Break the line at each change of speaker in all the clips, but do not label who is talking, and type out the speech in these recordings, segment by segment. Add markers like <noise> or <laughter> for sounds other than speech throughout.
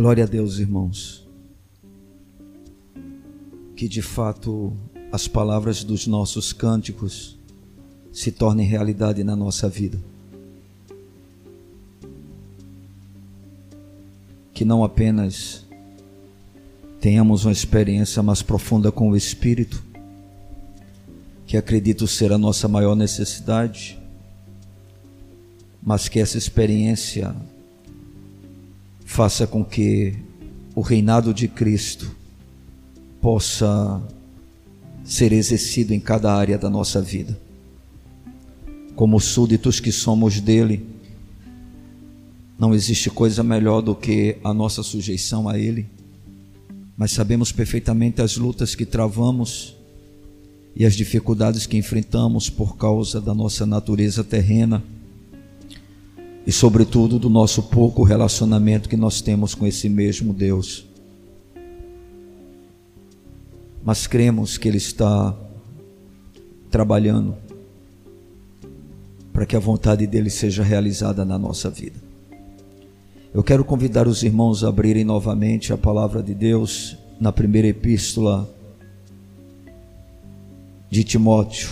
Glória a Deus, irmãos. Que de fato as palavras dos nossos cânticos se tornem realidade na nossa vida. Que não apenas tenhamos uma experiência mais profunda com o Espírito, que acredito ser a nossa maior necessidade, mas que essa experiência faça com que o reinado de Cristo possa ser exercido em cada área da nossa vida. Como súditos que somos dele, não existe coisa melhor do que a nossa sujeição a ele, mas sabemos perfeitamente as lutas que travamos e as dificuldades que enfrentamos por causa da nossa natureza terrena e, sobretudo, do nosso pouco relacionamento que nós temos com esse mesmo Deus. Mas cremos que Ele está trabalhando para que a vontade dele seja realizada na nossa vida. Eu quero convidar os irmãos a abrirem novamente a palavra de Deus na primeira epístola de Timóteo,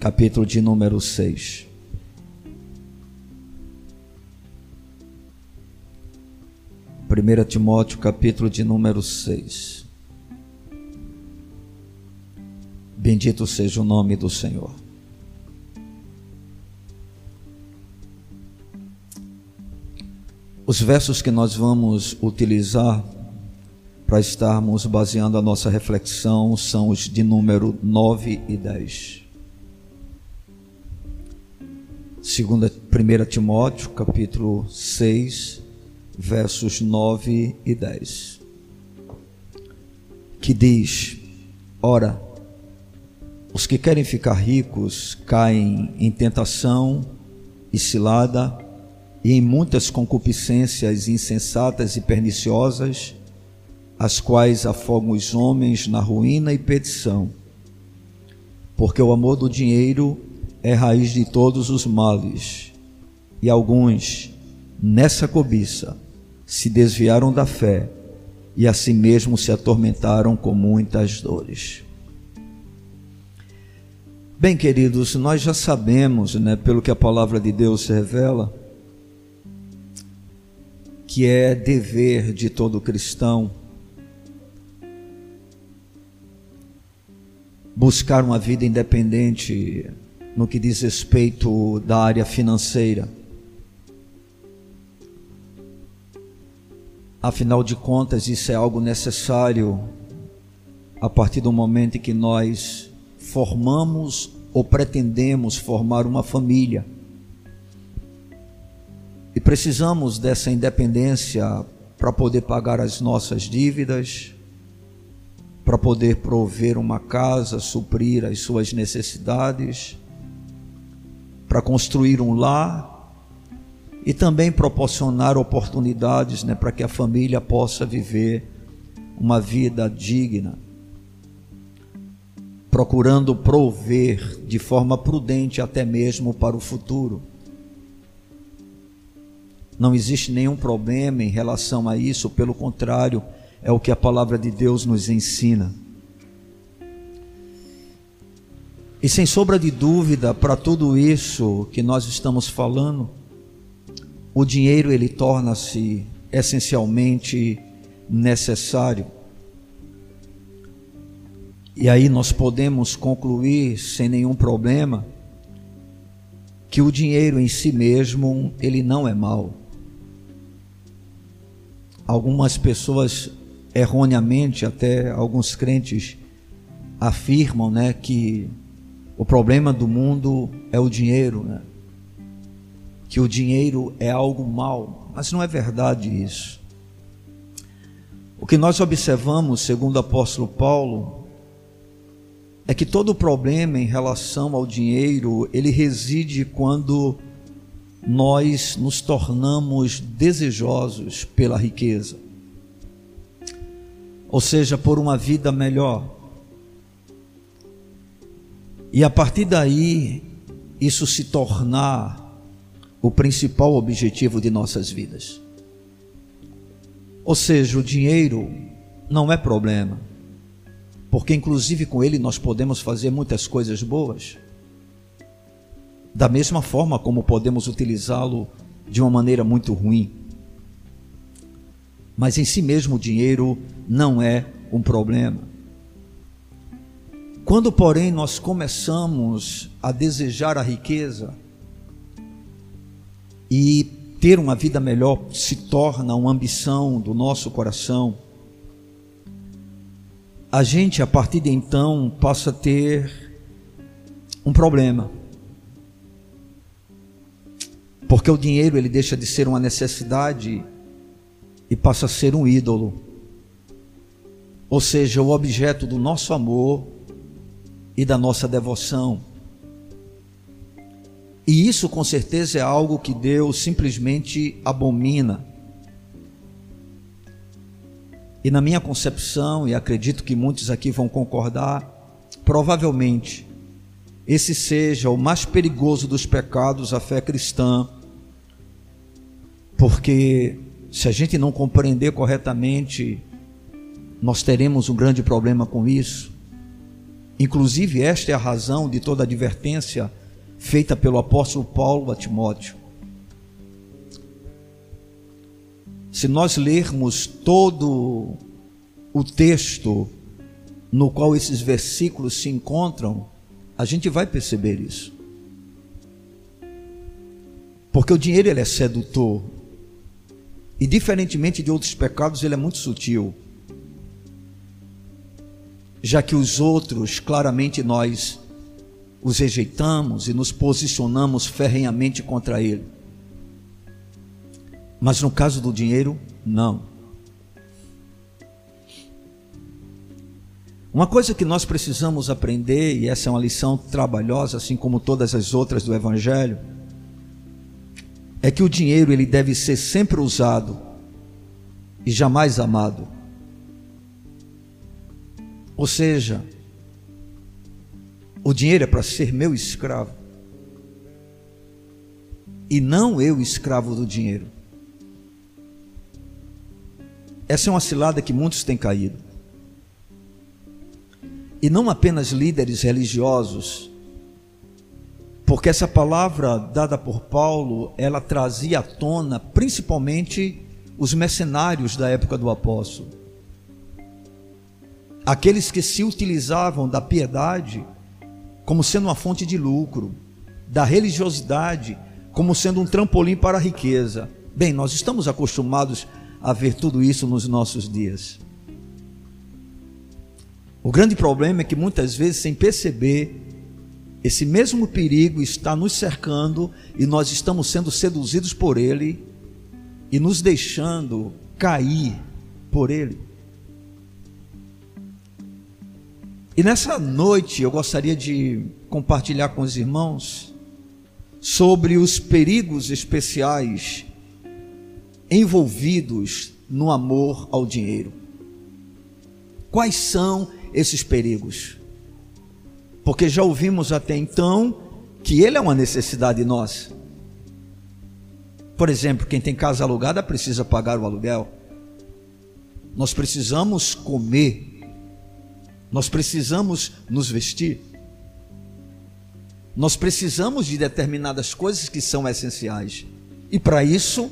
capítulo de número 6. 1 Timóteo, capítulo de número 6. Bendito seja o nome do Senhor. Os versos que nós vamos utilizar para estarmos baseando a nossa reflexão são os de número 9 e 10. Segunda, 1 Timóteo, capítulo 6, versos 9 e 10, que diz: Ora, os que querem ficar ricos caem em tentação e cilada e em muitas concupiscências insensatas e perniciosas, as quais afogam os homens na ruína e perdição. Porque o amor do dinheiro é raiz de todos os males, e alguns, nessa cobiça, se desviaram da fé e a si mesmo se atormentaram com muitas dores. Bem, queridos, nós já sabemos, né, pelo que a palavra de Deus revela, que é dever de todo cristão buscar uma vida independente no que diz respeito da área financeira. Afinal de contas, isso é algo necessário a partir do momento em que nós formamos ou pretendemos formar uma família. E precisamos dessa independência para poder pagar as nossas dívidas, para poder prover uma casa, suprir as suas necessidades, para construir um lar e também proporcionar oportunidades né, para que a família possa viver uma vida digna, procurando prover de forma prudente até mesmo para o futuro. Não existe nenhum problema em relação a isso, pelo contrário, é o que a palavra de Deus nos ensina. E sem sombra de dúvida, para tudo isso que nós estamos falando, o dinheiro ele torna-se essencialmente necessário. E aí nós podemos concluir sem nenhum problema que o dinheiro em si mesmo ele não é mal. Algumas pessoas erroneamente, até alguns crentes afirmam, né, que o problema do mundo é o dinheiro, né? Que o dinheiro é algo mal, mas não é verdade isso. O que nós observamos, segundo o apóstolo Paulo, é que todo problema em relação ao dinheiro, ele reside quando nós nos tornamos desejosos pela riqueza. Ou seja, por uma vida melhor. E a partir daí, isso se tornar o principal objetivo de nossas vidas. Ou seja, o dinheiro não é problema, porque inclusive com ele nós podemos fazer muitas coisas boas. Da mesma forma como podemos utilizá-lo de uma maneira muito ruim. Mas em si mesmo o dinheiro não é um problema. Quando, porém, nós começamos a desejar a riqueza, e ter uma vida melhor se torna uma ambição do nosso coração, a gente a partir de então passa a ter um problema. Porque o dinheiro ele deixa de ser uma necessidade e passa a ser um ídolo. Ou seja, o objeto do nosso amor e da nossa devoção. E isso com certeza é algo que Deus simplesmente abomina. E na minha concepção, e acredito que muitos aqui vão concordar, provavelmente esse seja o mais perigoso dos pecados a fé cristã, porque se a gente não compreender corretamente, nós teremos um grande problema com isso. Inclusive, esta é a razão de toda advertência feita pelo apóstolo Paulo a Timóteo. Se nós lermos todo o texto no qual esses versículos se encontram, a gente vai perceber isso. Porque o dinheiro ele é sedutor. E diferentemente de outros pecados, ele é muito sutil. Já que os outros, claramente nós os rejeitamos e nos posicionamos ferrenhamente contra ele. Mas no caso do dinheiro, não. Uma coisa que nós precisamos aprender, e essa é uma lição trabalhosa, assim como todas as outras do Evangelho, é que o dinheiro ele deve ser sempre usado e jamais amado. Ou seja, o dinheiro é para ser meu escravo. E não eu escravo do dinheiro. Essa é uma cilada que muitos têm caído. E não apenas líderes religiosos, porque essa palavra dada por Paulo, ela trazia à tona principalmente os mercenários da época do apóstolo. Aqueles que se utilizavam da piedade como sendo uma fonte de lucro, da religiosidade como sendo um trampolim para a riqueza. Bem, nós estamos acostumados a ver tudo isso nos nossos dias. O grande problema é que muitas vezes, sem perceber, esse mesmo perigo está nos cercando e nós estamos sendo seduzidos por ele e nos deixando cair por ele. E nessa noite eu gostaria de compartilhar com os irmãos sobre os perigos especiais envolvidos no amor ao dinheiro. Quais são esses perigos? Porque já ouvimos até então que ele é uma necessidade nossa. Por exemplo, quem tem casa alugada precisa pagar o aluguel. Nós precisamos comer nós precisamos nos vestir. Nós precisamos de determinadas coisas que são essenciais. E para isso,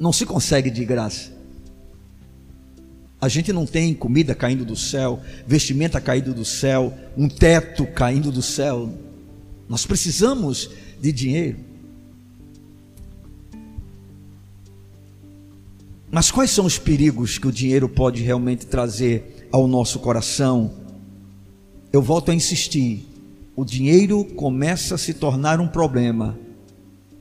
não se consegue de graça. A gente não tem comida caindo do céu, vestimenta caindo do céu, um teto caindo do céu. Nós precisamos de dinheiro. Mas quais são os perigos que o dinheiro pode realmente trazer ao nosso coração, eu volto a insistir: o dinheiro começa a se tornar um problema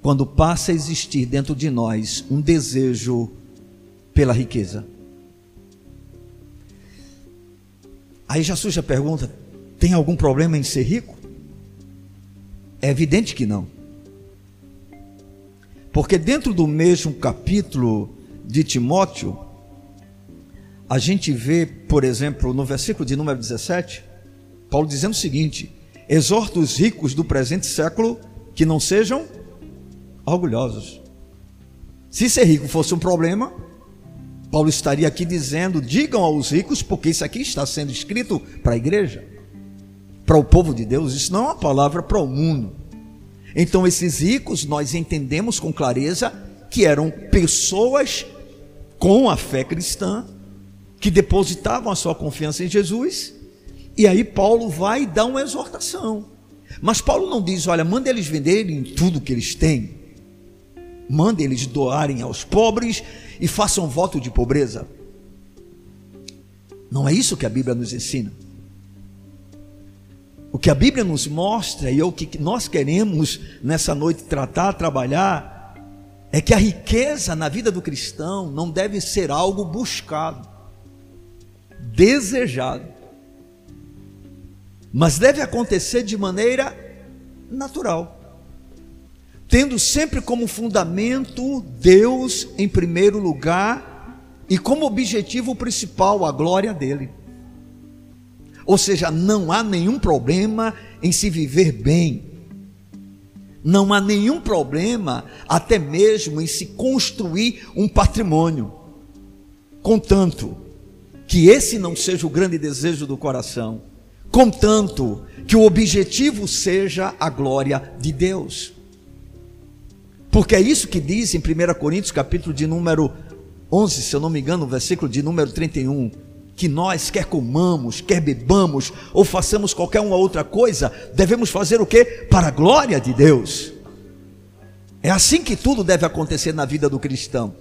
quando passa a existir dentro de nós um desejo pela riqueza. Aí já surge a pergunta: tem algum problema em ser rico? É evidente que não. Porque dentro do mesmo capítulo de Timóteo, a gente vê, por exemplo, no versículo de número 17, Paulo dizendo o seguinte: exorta os ricos do presente século que não sejam orgulhosos. Se ser rico fosse um problema, Paulo estaria aqui dizendo: digam aos ricos, porque isso aqui está sendo escrito para a igreja, para o povo de Deus, isso não é uma palavra para o mundo. Então, esses ricos, nós entendemos com clareza que eram pessoas com a fé cristã, que depositavam a sua confiança em Jesus, e aí Paulo vai dar uma exortação. Mas Paulo não diz, olha, manda eles venderem tudo que eles têm, manda eles doarem aos pobres e façam voto de pobreza. Não é isso que a Bíblia nos ensina. O que a Bíblia nos mostra e é o que nós queremos nessa noite tratar, trabalhar, é que a riqueza na vida do cristão não deve ser algo buscado, desejado, mas deve acontecer de maneira natural, tendo sempre como fundamento Deus em primeiro lugar e como objetivo principal a glória dele. Ou seja, não há nenhum problema em se viver bem, não há nenhum problema, até mesmo em se construir um patrimônio, contanto que esse não seja o grande desejo do coração, contanto que o objetivo seja a glória de Deus. Porque é isso que diz em 1 Coríntios, capítulo de número 11, se eu não me engano, versículo de número 31 que nós, quer comamos, quer bebamos, ou façamos qualquer uma outra coisa, devemos fazer o que? Para a glória de Deus. É assim que tudo deve acontecer na vida do cristão.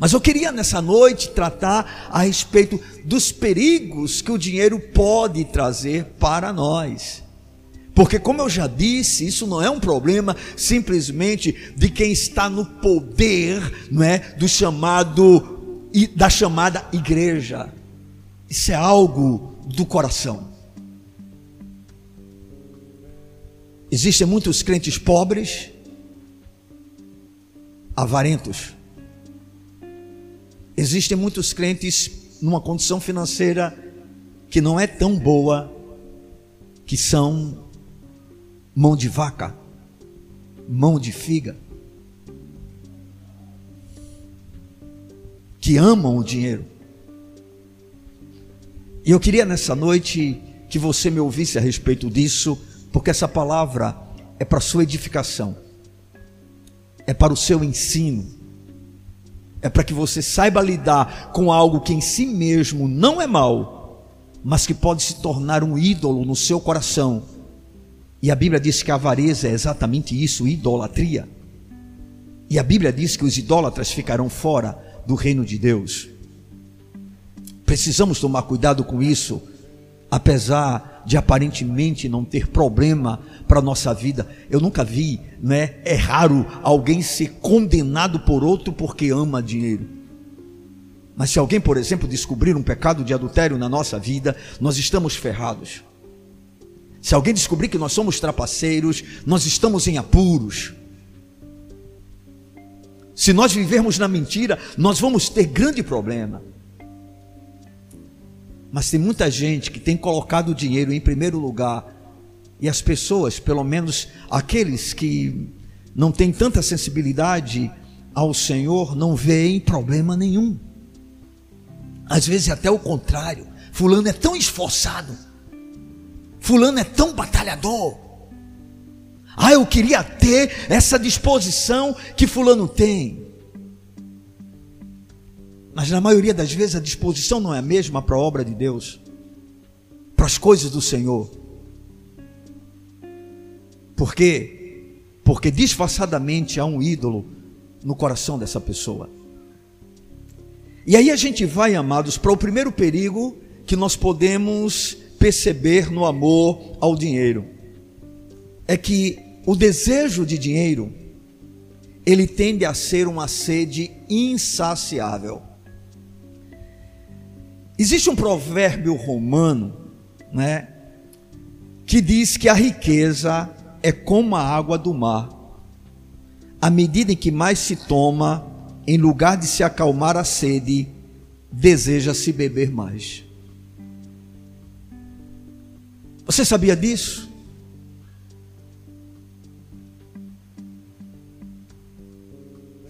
Mas eu queria nessa noite tratar a respeito dos perigos que o dinheiro pode trazer para nós. Porque, como eu já disse, isso não é um problema simplesmente de quem está no poder, não é, do chamado da chamada igreja. Isso é algo do coração. Existem muitos crentes pobres, avarentos. Existem muitos crentes numa condição financeira que não é tão boa, que são mão de vaca, mão de figa. que amam o dinheiro. E eu queria nessa noite que você me ouvisse a respeito disso, porque essa palavra é para sua edificação, é para o seu ensino, é para que você saiba lidar com algo que em si mesmo não é mal, mas que pode se tornar um ídolo no seu coração. E a Bíblia diz que a avareza é exatamente isso, idolatria. E a Bíblia diz que os idólatras ficarão fora do reino de Deus. Precisamos tomar cuidado com isso, apesar de aparentemente não ter problema para a nossa vida. Eu nunca vi, né? É raro alguém ser condenado por outro porque ama dinheiro. Mas se alguém, por exemplo, descobrir um pecado de adultério na nossa vida, nós estamos ferrados. Se alguém descobrir que nós somos trapaceiros, nós estamos em apuros. Se nós vivermos na mentira, nós vamos ter grande problema. Mas tem muita gente que tem colocado o dinheiro em primeiro lugar, e as pessoas, pelo menos aqueles que não têm tanta sensibilidade ao Senhor, não veem problema nenhum. Às vezes até o contrário. Fulano é tão esforçado. Fulano é tão batalhador. Ah, eu queria ter essa disposição que Fulano tem. Mas na maioria das vezes a disposição não é a mesma para a obra de Deus, para as coisas do Senhor. Por quê? Porque disfarçadamente há um ídolo no coração dessa pessoa. E aí a gente vai, amados, para o primeiro perigo que nós podemos perceber no amor ao dinheiro. É que o desejo de dinheiro, ele tende a ser uma sede insaciável. Existe um provérbio romano, né, que diz que a riqueza é como a água do mar. À medida em que mais se toma, em lugar de se acalmar a sede, deseja-se beber mais. Você sabia disso?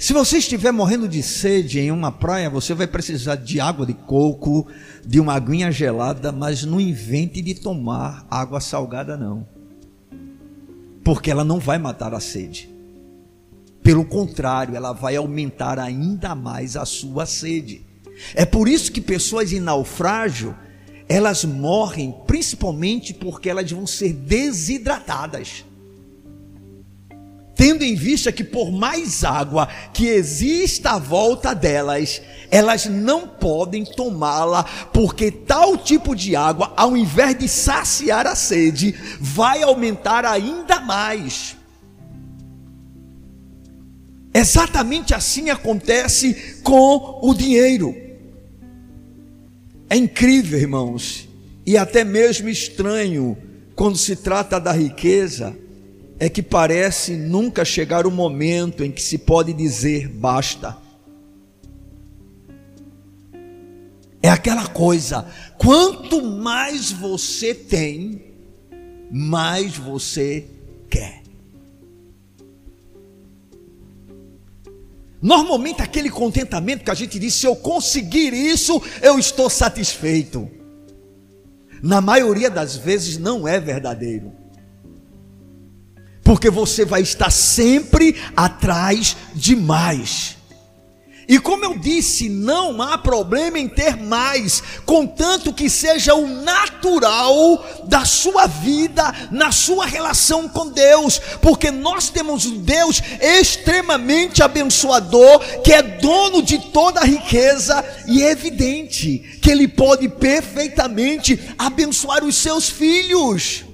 Se você estiver morrendo de sede em uma praia, você vai precisar de água de coco, de uma aguinha gelada, mas não invente de tomar água salgada, não. Porque ela não vai matar a sede. Pelo contrário, ela vai aumentar ainda mais a sua sede. É por isso que pessoas em naufrágio, elas morrem principalmente porque elas vão ser desidratadas tendo em vista que por mais água que exista à volta delas, elas não podem tomá-la, porque tal tipo de água, ao invés de saciar a sede, vai aumentar ainda mais. Exatamente assim acontece com o dinheiro. É incrível, irmãos, e até mesmo estranho quando se trata da riqueza é que parece nunca chegar o momento em que se pode dizer basta. É aquela coisa, quanto mais você tem, mais você quer. Normalmente aquele contentamento que a gente diz, se eu conseguir isso, eu estou satisfeito. Na maioria das vezes não é verdadeiro porque você vai estar sempre atrás de mais. E como eu disse, não há problema em ter mais, contanto que seja o natural da sua vida, na sua relação com Deus, porque nós temos um Deus extremamente abençoador, que é dono de toda a riqueza, e é evidente que Ele pode perfeitamente abençoar os seus filhos.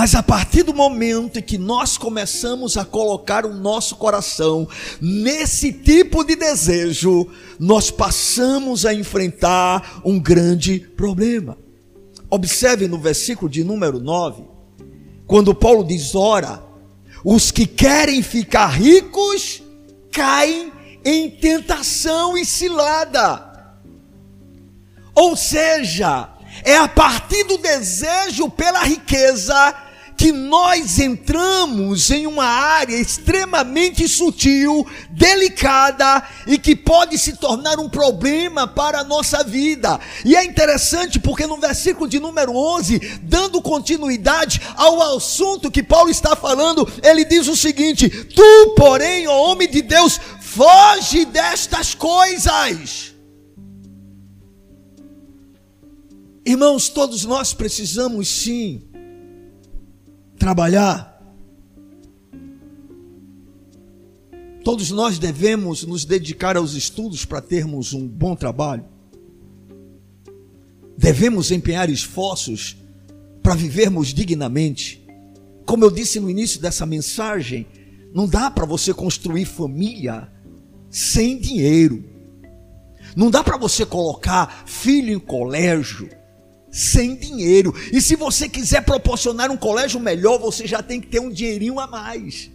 Mas a partir do momento em que nós começamos a colocar o nosso coração nesse tipo de desejo, nós passamos a enfrentar um grande problema. Observe no versículo de número 9, quando Paulo diz: Ora, os que querem ficar ricos caem em tentação e cilada. Ou seja, é a partir do desejo pela riqueza que nós entramos em uma área extremamente sutil, delicada e que pode se tornar um problema para a nossa vida. E é interessante porque no versículo de número 11, dando continuidade ao assunto que Paulo está falando, ele diz o seguinte: Tu, porém, ó homem de Deus, foge destas coisas. Irmãos, todos nós precisamos sim trabalhar. Todos nós devemos nos dedicar aos estudos para termos um bom trabalho. Devemos empenhar esforços para vivermos dignamente. Como eu disse no início dessa mensagem, não dá para você construir família sem dinheiro. Não dá para você colocar filho em colégio sem dinheiro. E se você quiser proporcionar um colégio melhor, você já tem que ter um dinheirinho a mais.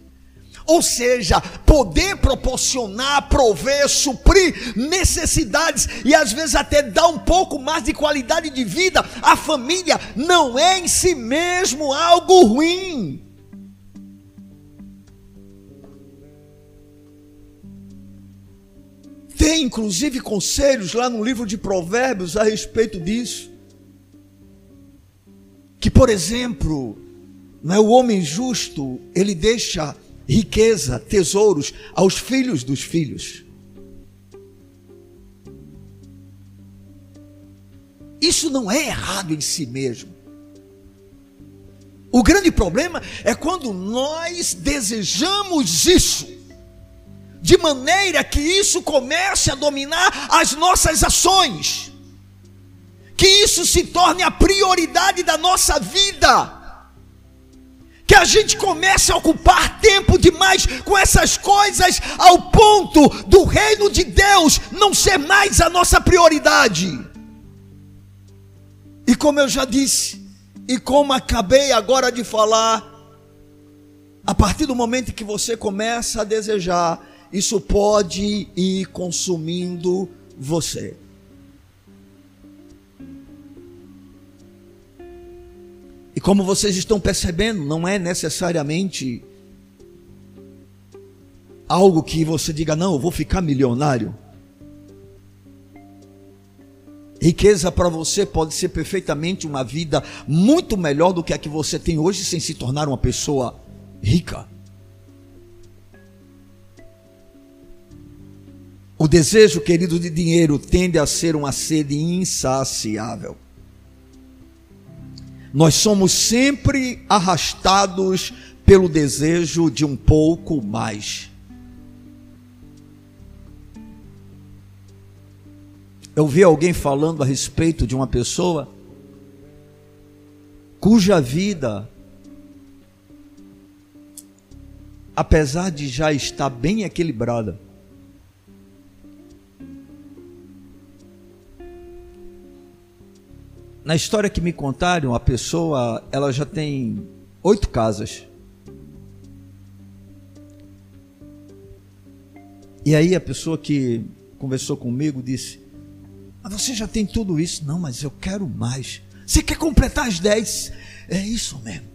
Ou seja, poder proporcionar, prover, suprir necessidades e às vezes até dar um pouco mais de qualidade de vida à família não é em si mesmo algo ruim. Tem inclusive conselhos lá no livro de Provérbios a respeito disso que, por exemplo, é o homem justo, ele deixa riqueza, tesouros aos filhos dos filhos. Isso não é errado em si mesmo. O grande problema é quando nós desejamos isso, de maneira que isso comece a dominar as nossas ações que isso se torne a prioridade da nossa vida. Que a gente comece a ocupar tempo demais com essas coisas, ao ponto do reino de Deus não ser mais a nossa prioridade. E como eu já disse, e como acabei agora de falar, a partir do momento que você começa a desejar, isso pode ir consumindo você. E como vocês estão percebendo, não é necessariamente algo que você diga, não, eu vou ficar milionário. Riqueza para você pode ser perfeitamente uma vida muito melhor do que a que você tem hoje sem se tornar uma pessoa rica. O desejo, querido, de dinheiro tende a ser uma sede insaciável. Nós somos sempre arrastados pelo desejo de um pouco mais. Eu vi alguém falando a respeito de uma pessoa cuja vida, apesar de já estar bem equilibrada, na história que me contaram, a pessoa ela já tem oito casas. E aí a pessoa que conversou comigo disse: mas você já tem tudo isso. Não, mas eu quero mais. Você quer completar as dez? É isso mesmo.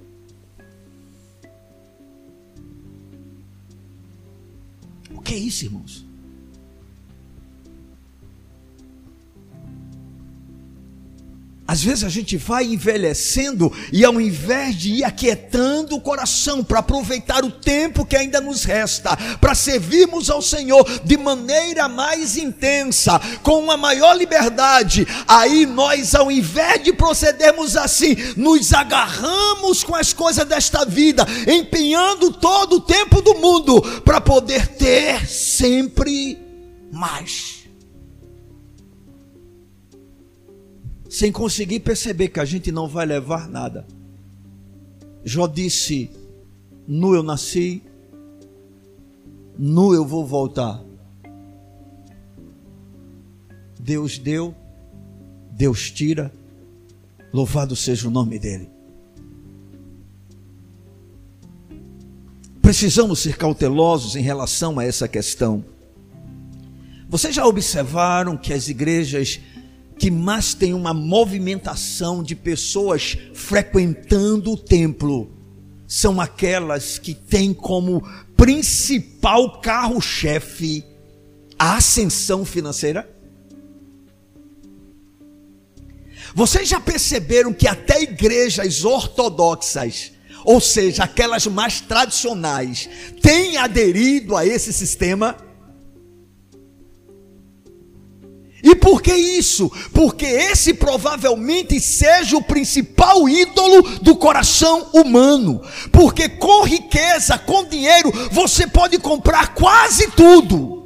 O que é isso, irmãos? Às vezes a gente vai envelhecendo e ao invés de ir aquietando o coração para aproveitar o tempo que ainda nos resta, para servirmos ao Senhor de maneira mais intensa, com uma maior liberdade, aí nós, ao invés de procedermos assim, nos agarramos com as coisas desta vida, empenhando todo o tempo do mundo para poder ter sempre mais. Sem conseguir perceber que a gente não vai levar nada. Jó disse: Nu eu nasci, nu eu vou voltar. Deus deu, Deus tira, louvado seja o nome dEle. Precisamos ser cautelosos em relação a essa questão. Vocês já observaram que as igrejas que mais tem uma movimentação de pessoas frequentando o templo são aquelas que têm como principal carro-chefe a ascensão financeira? Vocês já perceberam que até igrejas ortodoxas, ou seja, aquelas mais tradicionais, têm aderido a esse sistema? E por que isso? Porque esse provavelmente seja o principal ídolo do coração humano. Porque com riqueza, com dinheiro, você pode comprar quase tudo.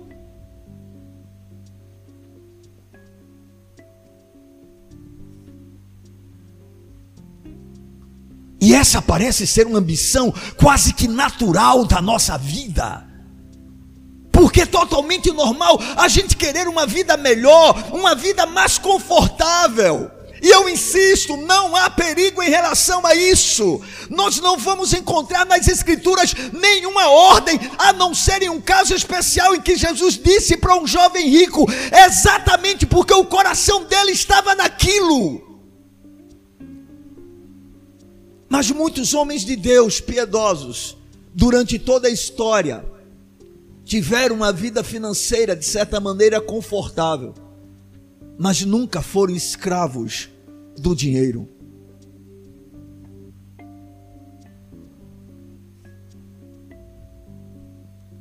E essa parece ser uma ambição quase que natural da nossa vida. Porque é totalmente normal a gente querer uma vida melhor, uma vida mais confortável. E eu insisto, não há perigo em relação a isso. Nós não vamos encontrar nas Escrituras nenhuma ordem, a não ser em um caso especial em que Jesus disse para um jovem rico, exatamente porque o coração dele estava naquilo. Mas muitos homens de Deus piedosos, durante toda a história, tiveram uma vida financeira de certa maneira confortável, mas nunca foram escravos do dinheiro.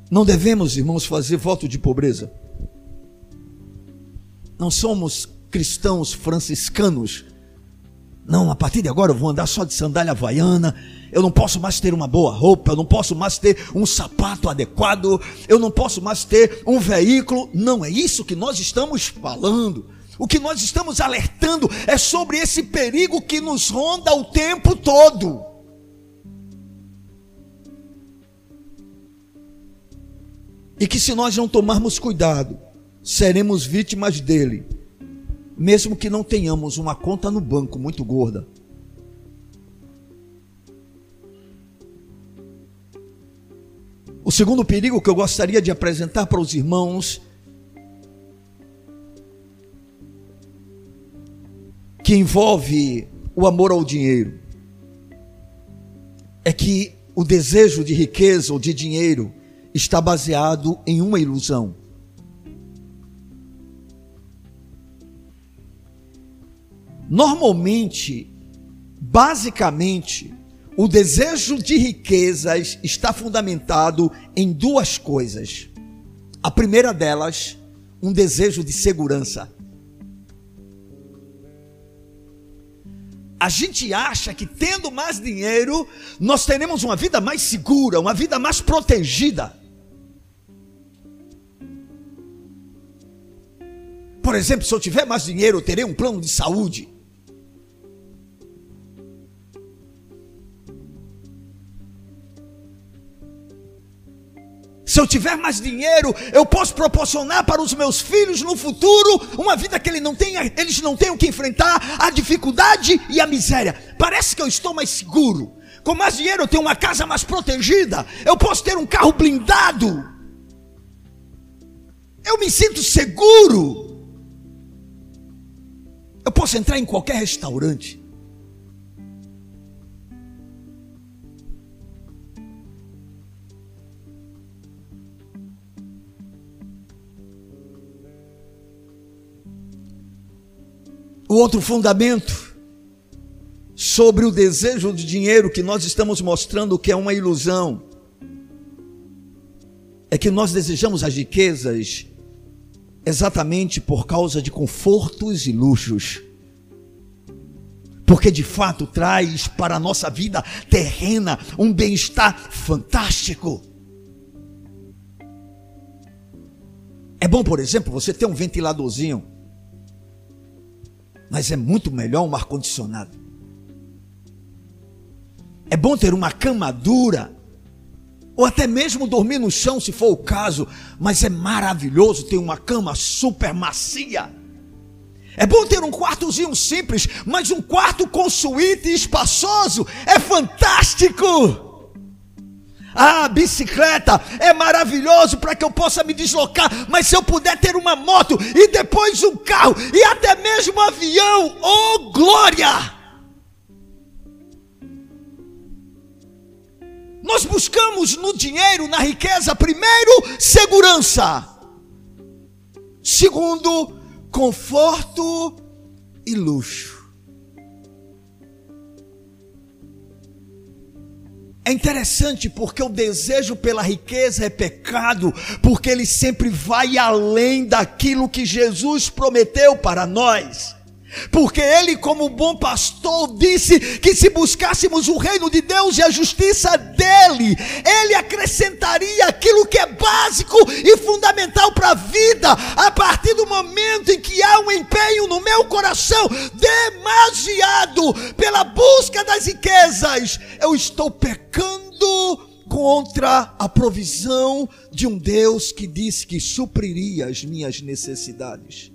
Não devemos, irmãos, fazer voto de pobreza. Não somos cristãos franciscanos. Não, a partir de agora eu vou andar só de sandália havaiana eu não posso mais ter uma boa roupa, eu não posso mais ter um sapato adequado, eu não posso mais ter um veículo. Não é isso que nós estamos falando. O que nós estamos alertando é sobre esse perigo que nos ronda o tempo todo. E que se nós não tomarmos cuidado, seremos vítimas dele, mesmo que não tenhamos uma conta no banco muito gorda. O segundo perigo que eu gostaria de apresentar para os irmãos, que envolve o amor ao dinheiro, é que o desejo de riqueza ou de dinheiro está baseado em uma ilusão. Normalmente, basicamente, o desejo de riquezas está fundamentado em duas coisas. A primeira delas, um desejo de segurança. A gente acha que tendo mais dinheiro, nós teremos uma vida mais segura, uma vida mais protegida. Por exemplo, se eu tiver mais dinheiro, eu terei um plano de saúde. Se eu tiver mais dinheiro, eu posso proporcionar para os meus filhos no futuro uma vida que eles não tenham, eles não tenham que enfrentar a dificuldade e a miséria. Parece que eu estou mais seguro. Com mais dinheiro eu tenho uma casa mais protegida. Eu posso ter um carro blindado. Eu me sinto seguro. Eu posso entrar em qualquer restaurante. O outro fundamento sobre o desejo de dinheiro que nós estamos mostrando que é uma ilusão é que nós desejamos as riquezas exatamente por causa de confortos e luxos. Porque de fato traz para a nossa vida terrena um bem-estar fantástico. É bom, por exemplo, você ter um ventiladorzinho mas é muito melhor um ar-condicionado. É bom ter uma cama dura, ou até mesmo dormir no chão, se for o caso, mas é maravilhoso ter uma cama super macia. É bom ter um quartozinho simples, mas um quarto com suíte espaçoso é fantástico. Ah, bicicleta é maravilhoso para que eu possa me deslocar, mas se eu puder ter uma moto e depois um carro e até mesmo um avião, oh glória! Nós buscamos no dinheiro, na riqueza, primeiro, segurança. Segundo, conforto e luxo. É interessante porque o desejo pela riqueza é pecado, porque ele sempre vai além daquilo que Jesus prometeu para nós. Porque ele, como bom pastor, disse que se buscássemos o reino de Deus e a justiça dele, ele acrescentaria aquilo que é básico e fundamental para a vida, a partir do momento em que há um empenho no meu coração demasiado pela busca das riquezas, eu estou pecando contra a provisão de um Deus que disse que supriria as minhas necessidades.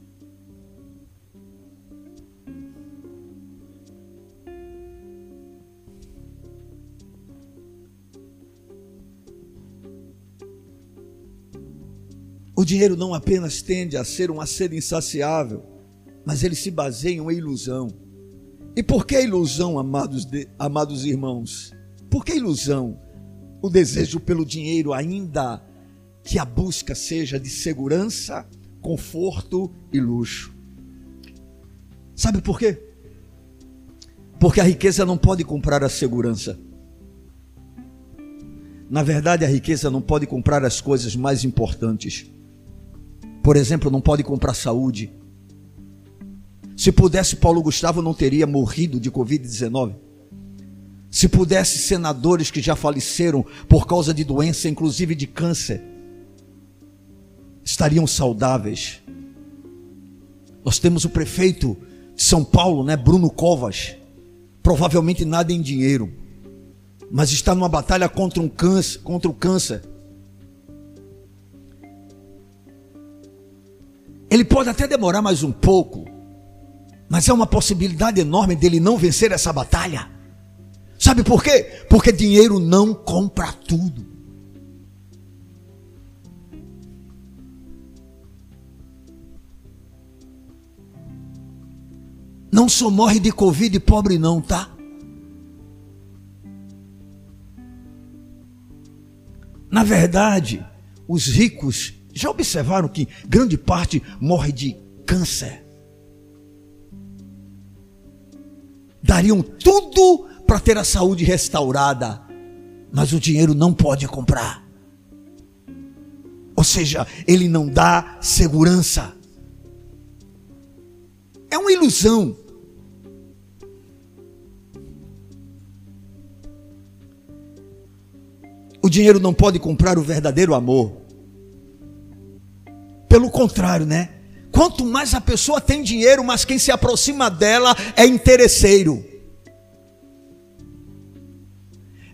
O dinheiro não apenas tende a ser uma sede insaciável, mas ele se baseia em uma ilusão. E por que ilusão, amados, de, amados irmãos? Por que ilusão? O desejo pelo dinheiro, ainda que a busca seja de segurança, conforto e luxo. Sabe por quê? Porque a riqueza não pode comprar a segurança. Na verdade, a riqueza não pode comprar as coisas mais importantes. Por exemplo, não pode comprar saúde. Se pudesse, Paulo Gustavo não teria morrido de Covid-19. Se pudesse, senadores que já faleceram por causa de doença, inclusive de câncer, estariam saudáveis. Nós temos o prefeito de São Paulo, né, Bruno Covas, provavelmente nada em dinheiro, mas está numa batalha contra um câncer, contra o câncer. Ele pode até demorar mais um pouco, mas é uma possibilidade enorme dele não vencer essa batalha. Sabe por quê? Porque dinheiro não compra tudo. Não só morre de Covid pobre, não, tá? Na verdade, os ricos já observaram que grande parte morre de câncer. Dariam tudo para ter a saúde restaurada, mas o dinheiro não pode comprar. Ou seja, ele não dá segurança. É uma ilusão. O dinheiro não pode comprar o verdadeiro amor. Pelo contrário, né? Quanto mais a pessoa tem dinheiro, mas quem se aproxima dela é interesseiro.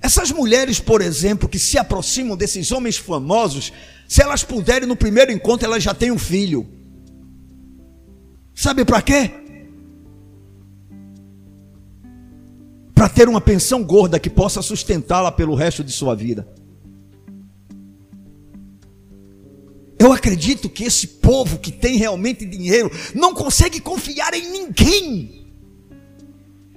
Essas mulheres, por exemplo, que se aproximam desses homens famosos, se elas puderem no primeiro encontro, elas já têm um filho. Sabe para quê? Para ter uma pensão gorda que possa sustentá-la pelo resto de sua vida. Eu acredito que esse povo que tem realmente dinheiro não consegue confiar em ninguém.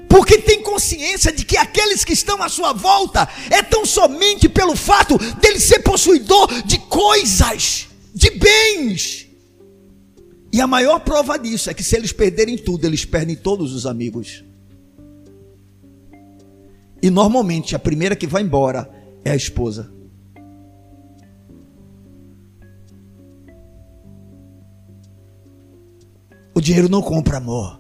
Porque tem consciência de que aqueles que estão à sua volta é tão somente pelo fato dele ser possuidor de coisas, de bens. E a maior prova disso é que se eles perderem tudo, eles perdem todos os amigos. E normalmente a primeira que vai embora é a esposa. O dinheiro não compra amor.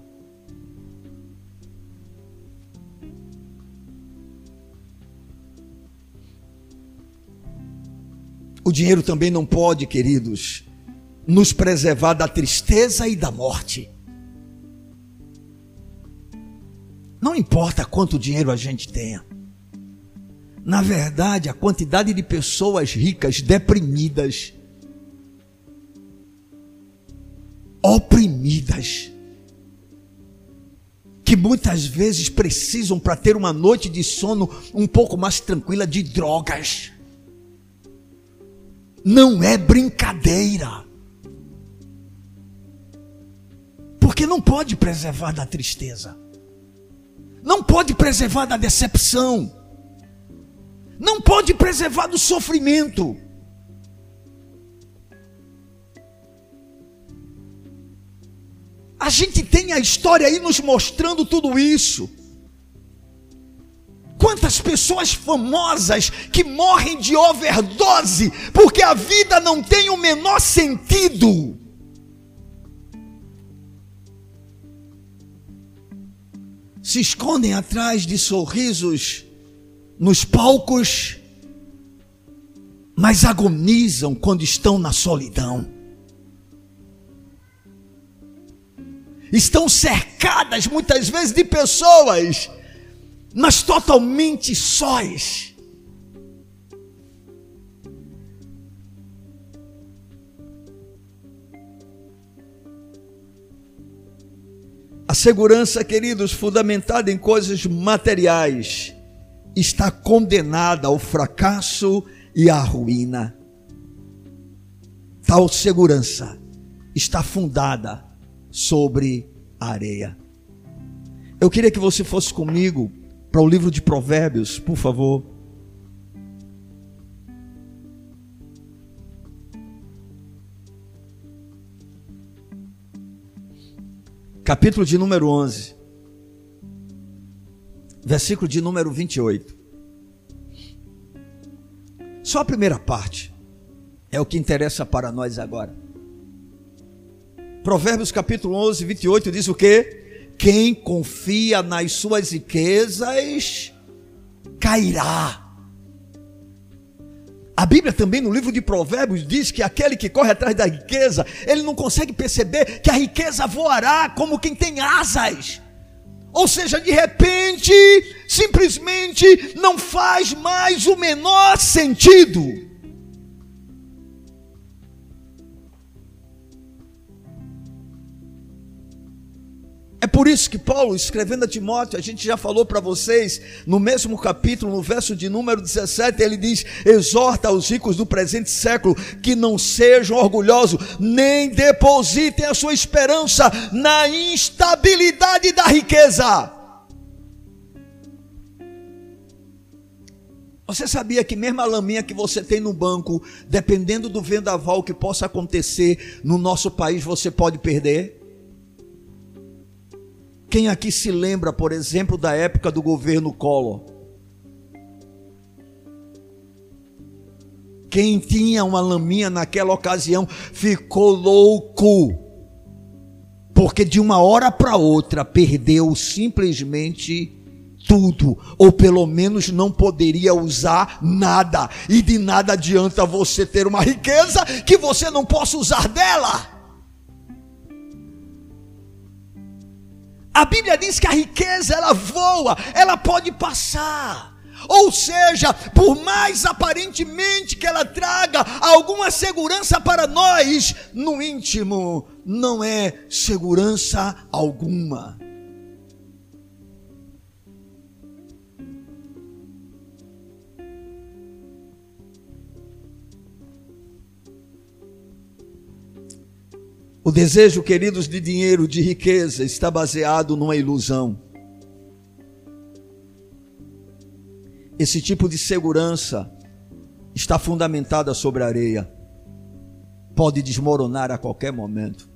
O dinheiro também não pode, queridos, nos preservar da tristeza e da morte. Não importa quanto dinheiro a gente tenha. Na verdade, a quantidade de pessoas ricas deprimidas oprimidas, que muitas vezes precisam, para ter uma noite de sono um pouco mais tranquila, de drogas. Não é brincadeira. Porque não pode preservar da tristeza, não pode preservar da decepção, não pode preservar do sofrimento. A gente tem a história aí nos mostrando tudo isso. Quantas pessoas famosas que morrem de overdose porque a vida não tem o menor sentido. Se escondem atrás de sorrisos nos palcos, mas agonizam quando estão na solidão. Estão cercadas muitas vezes de pessoas, mas totalmente sós. A segurança, queridos, fundamentada em coisas materiais, está condenada ao fracasso e à ruína. Tal segurança está fundada sobre a areia. Eu queria que você fosse comigo para o livro de Provérbios, por favor. Capítulo de número 11, versículo de número 28. Só a primeira parte é o que interessa para nós agora. Provérbios capítulo 11, 28 diz o que? Quem confia nas suas riquezas cairá. A Bíblia também no livro de Provérbios diz que aquele que corre atrás da riqueza, ele não consegue perceber que a riqueza voará como quem tem asas. Ou seja, de repente, simplesmente não faz mais o menor sentido. É por isso que Paulo, escrevendo a Timóteo, a gente já falou para vocês, no mesmo capítulo, no verso de número 17, ele diz: exorta os ricos do presente século que não sejam orgulhosos, nem depositem a sua esperança na instabilidade da riqueza. Você sabia que mesmo a laminha que você tem no banco, dependendo do vendaval que possa acontecer no nosso país, você pode perder? Quem aqui se lembra, por exemplo, da época do governo Collor? Quem tinha uma laminha naquela ocasião ficou louco, porque de uma hora para outra perdeu simplesmente tudo, ou pelo menos não poderia usar nada, e de nada adianta você ter uma riqueza que você não possa usar dela. A Bíblia diz que a riqueza ela voa, ela pode passar. Ou seja, por mais aparentemente que ela traga alguma segurança para nós, no íntimo não é segurança alguma. O desejo, queridos, de dinheiro, de riqueza, está baseado numa ilusão. Esse tipo de segurança está fundamentada sobre a areia. Pode desmoronar a qualquer momento.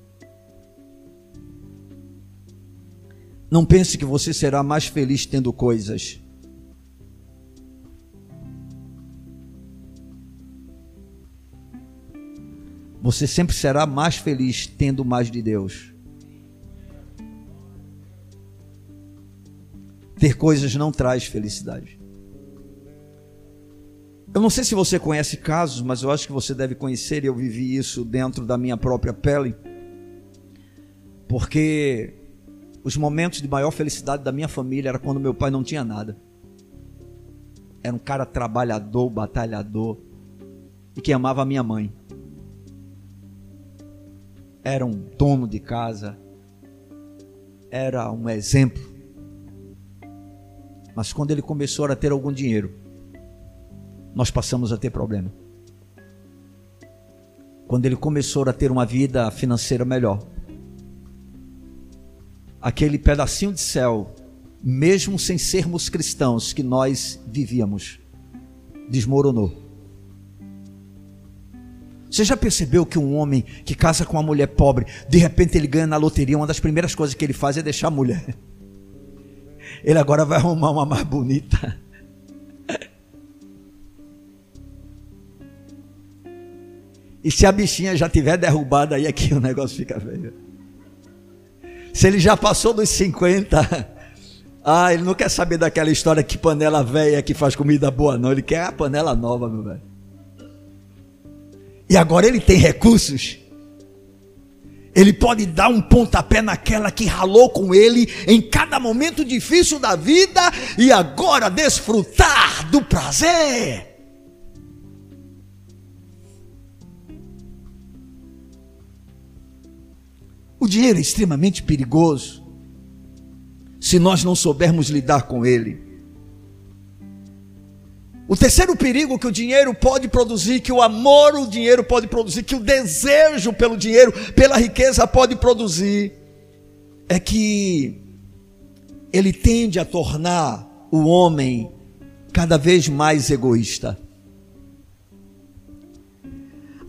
Não pense que você será mais feliz tendo coisas. Você sempre será mais feliz tendo mais de Deus. Ter coisas não traz felicidade. Eu não sei se você conhece casos, mas eu acho que você deve conhecer, e eu vivi isso dentro da minha própria pele, porque os momentos de maior felicidade da minha família era quando meu pai não tinha nada. Era um cara trabalhador, batalhador, e que amava a minha mãe era um dono de casa, era um exemplo. Mas quando ele começou a ter algum dinheiro, nós passamos a ter problema. Quando ele começou a ter uma vida financeira melhor, aquele pedacinho de céu, mesmo sem sermos cristãos, que nós vivíamos, desmoronou. Você já percebeu que um homem que casa com uma mulher pobre, de repente ele ganha na loteria, uma das primeiras coisas que ele faz é deixar a mulher. <laughs> Ele agora vai arrumar uma mais bonita. <laughs> E se a bichinha já tiver derrubada, aí aqui o negócio fica velho. Se ele já passou dos 50, <laughs> ah, ele não quer saber daquela história que panela velha que faz comida boa, não. Ele quer a panela nova, meu velho. E agora ele tem recursos. Ele pode dar um pontapé naquela que ralou com ele em cada momento difícil da vida e agora desfrutar do prazer. O dinheiro é extremamente perigoso se nós não soubermos lidar com ele. O terceiro perigo que o dinheiro pode produzir, que o amor o dinheiro pode produzir, que o desejo pelo dinheiro, pela riqueza pode produzir, é que ele tende a tornar o homem cada vez mais egoísta.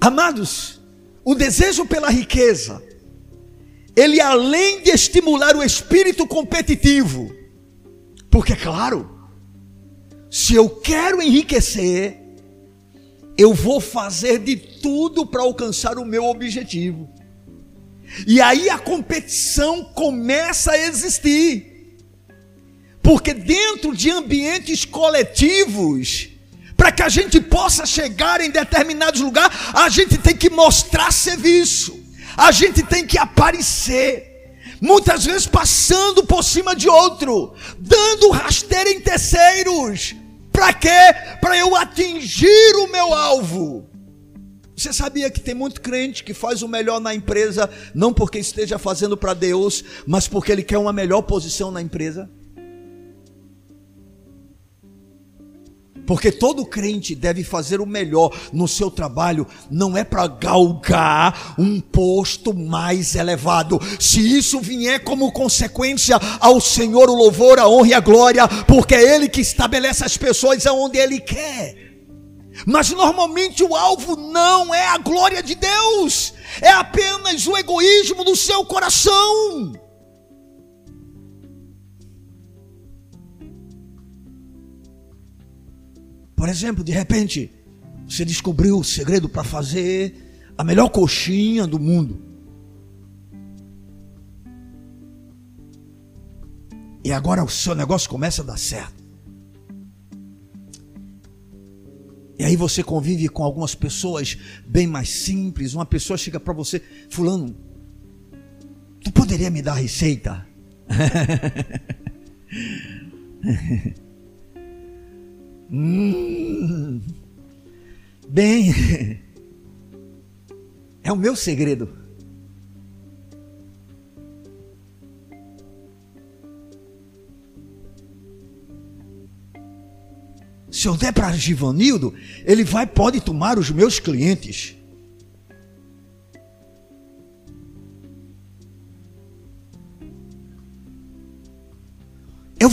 Amados, o desejo pela riqueza, ele além de estimular o espírito competitivo, porque, claro, se eu quero enriquecer, eu vou fazer de tudo para alcançar o meu objetivo. E aí a competição começa a existir. Porque dentro de ambientes coletivos, para que a gente possa chegar em determinados lugares, a gente tem que mostrar serviço, a gente tem que aparecer, muitas vezes passando por cima de outro, dando rasteira em terceiros, para quê? Para eu atingir o meu alvo. Você sabia que tem muito crente que faz o melhor na empresa, não porque esteja fazendo para Deus, mas porque ele quer uma melhor posição na empresa? Porque todo crente deve fazer o melhor no seu trabalho, não é para galgar um posto mais elevado. Se isso vier como consequência ao Senhor o louvor, a honra e a glória, porque é Ele que estabelece as pessoas aonde Ele quer. Mas normalmente o alvo não é a glória de Deus, é apenas o egoísmo do seu coração. Por exemplo, de repente, você descobriu o segredo para fazer a melhor coxinha do mundo. E agora o seu negócio começa a dar certo. E aí você convive com algumas pessoas bem mais simples. Uma pessoa chega para você, fulano, tu poderia me dar a receita? <laughs> Hum, bem, <laughs> é o meu segredo. Se eu der para Givanildo, ele vai, pode tomar os meus clientes.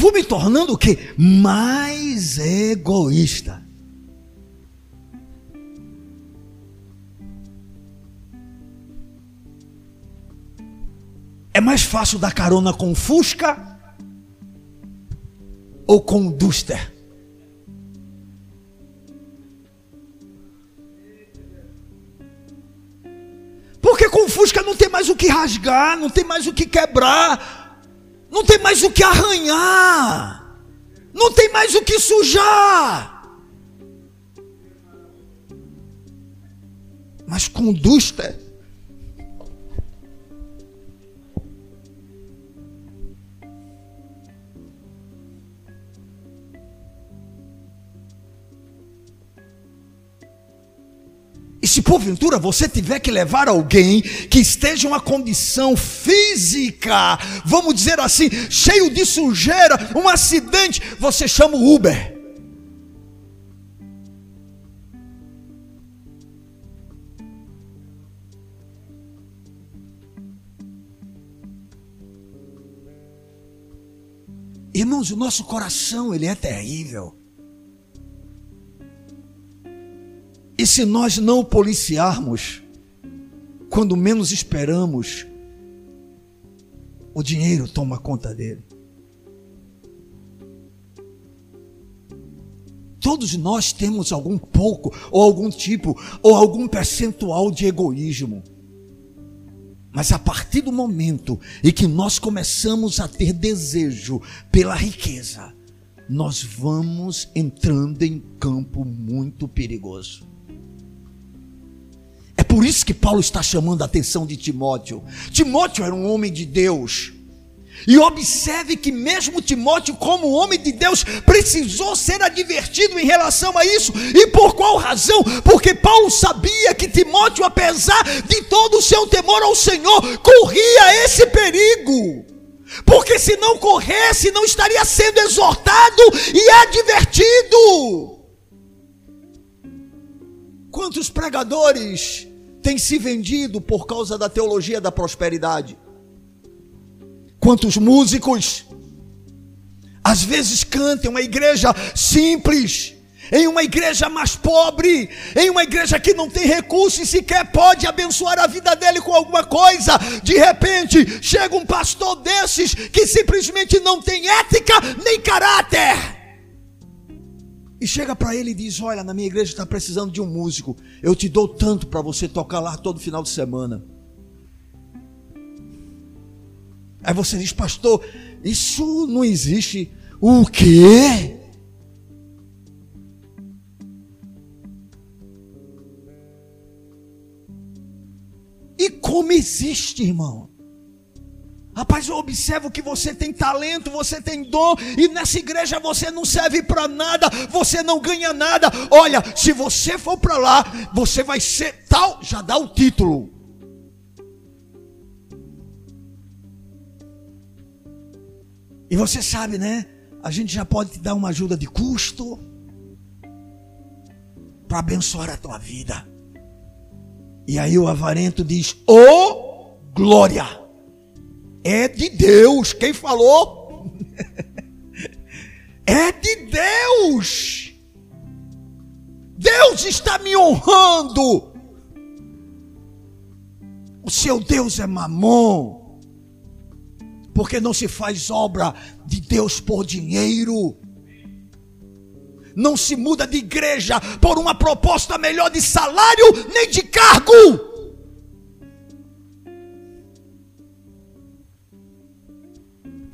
Vou me tornando o quê? Mais egoísta. É mais fácil dar carona com Fusca ou com Duster? Porque com Fusca não tem mais o que rasgar, não tem mais o que quebrar não tem mais o que arranhar, não tem mais o que sujar. Mas com porventura você tiver que levar alguém que esteja em uma condição física, vamos dizer assim, cheio de sujeira, um acidente, você chama o Uber. Irmãos, o nosso coração, ele é terrível. E se nós não policiarmos, quando menos esperamos, o dinheiro toma conta dele. Todos nós temos algum pouco, ou algum tipo, ou algum percentual de egoísmo. Mas a partir do momento em que nós começamos a ter desejo pela riqueza, nós vamos entrando em campo muito perigoso. Por isso que Paulo está chamando a atenção de Timóteo. Timóteo era um homem de Deus. E observe que mesmo Timóteo, como homem de Deus, precisou ser advertido em relação a isso. E por qual razão? Porque Paulo sabia que Timóteo, apesar de todo o seu temor ao Senhor, corria esse perigo. Porque se não corresse, não estaria sendo exortado e advertido. Quantos pregadores tem se vendido por causa da teologia da prosperidade. Quantos músicos, às vezes cantam uma igreja simples, em uma igreja mais pobre, em uma igreja que não tem recursos e sequer pode abençoar a vida dele com alguma coisa. De repente, chega um pastor desses que simplesmente não tem ética nem caráter e chega para ele e diz: Olha, na minha igreja está precisando de um músico. Eu te dou tanto para você tocar lá todo final de semana. Aí você diz, pastor, isso não existe. O quê? E como existe, irmão? Rapaz, eu observo que você tem talento, você tem dom, e nessa igreja você não serve para nada, você não ganha nada. Olha, se você for para lá, você vai ser tal, já dá o título. E você sabe, né? A gente já pode te dar uma ajuda de custo.
para abençoar a tua vida. E aí o avarento diz: oh, glória! É de Deus. Quem falou? é de Deus. Deus está me honrando. O seu Deus é mamon. Porque não se faz obra de Deus por dinheiro não se muda de igreja por uma proposta melhor de salário nem de cargo.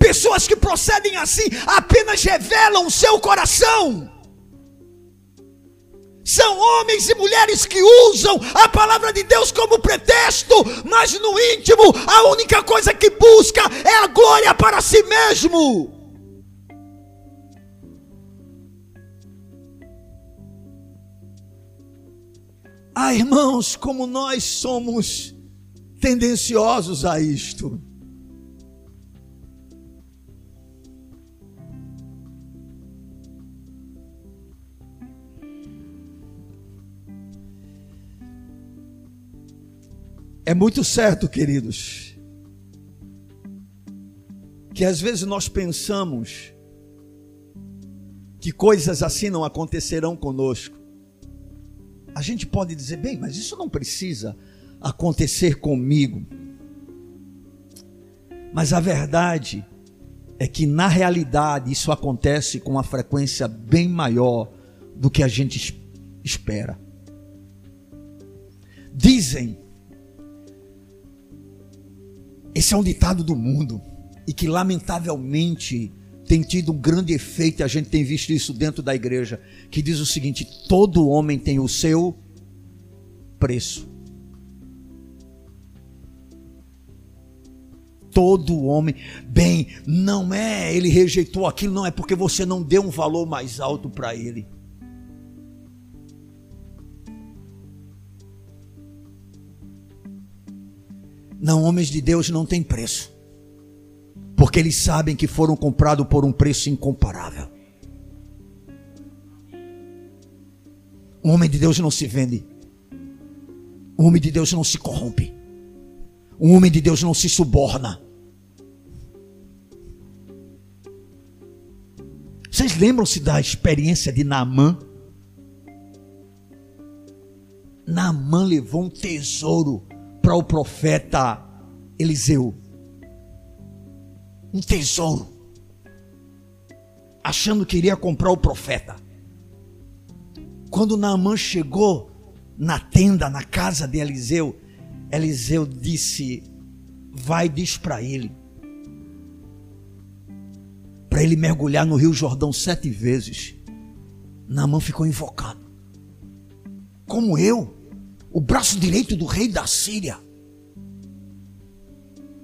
Pessoas que procedem assim apenas revelam o seu coração. São homens e mulheres que usam a palavra de Deus como pretexto, mas no íntimo a única coisa que busca é a glória para si mesmo. Ah, irmãos, como nós somos tendenciosos a isto. É muito certo, queridos, que às vezes nós pensamos que coisas assim não acontecerão conosco a gente pode dizer, bem, mas isso não precisa acontecer comigo. Mas a verdade é que na realidade isso acontece com uma frequência bem maior do que a gente espera. Dizem, esse é um ditado do mundo, e que lamentavelmente tem tido um grande efeito, a gente tem visto isso dentro da igreja, que diz o seguinte: todo homem tem o seu preço. Todo homem, bem, não é ele rejeitou aquilo, não é porque você não deu um valor mais alto para ele. Não, homens de Deus não têm preço porque eles sabem que foram comprados por um preço incomparável. O homem de Deus não se vende. O homem de Deus não se corrompe. O homem de Deus não se suborna. Vocês lembram-se da experiência de Naamã? Naamã levou um tesouro para o profeta Eliseu um tesouro, achando que iria comprar o profeta. Quando Naamã chegou na tenda, na casa de Eliseu, Eliseu disse: Vai, diz para ele, para ele mergulhar no Rio Jordão sete vezes. Naamã ficou invocado. Como eu, o braço direito do rei da Síria,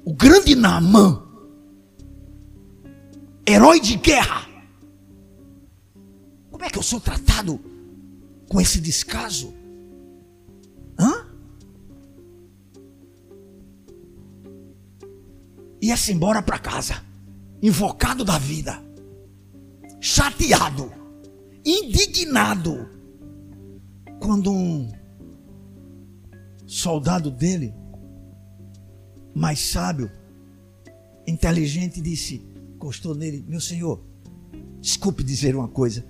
o grande Naamã, herói de guerra. Como é que eu sou tratado com esse descaso? Hã? Ia-se embora para casa, invocado da vida, chateado, indignado, quando um soldado dele, mais sábio, inteligente, disse: encostou nele: Meu senhor, desculpe dizer uma coisa.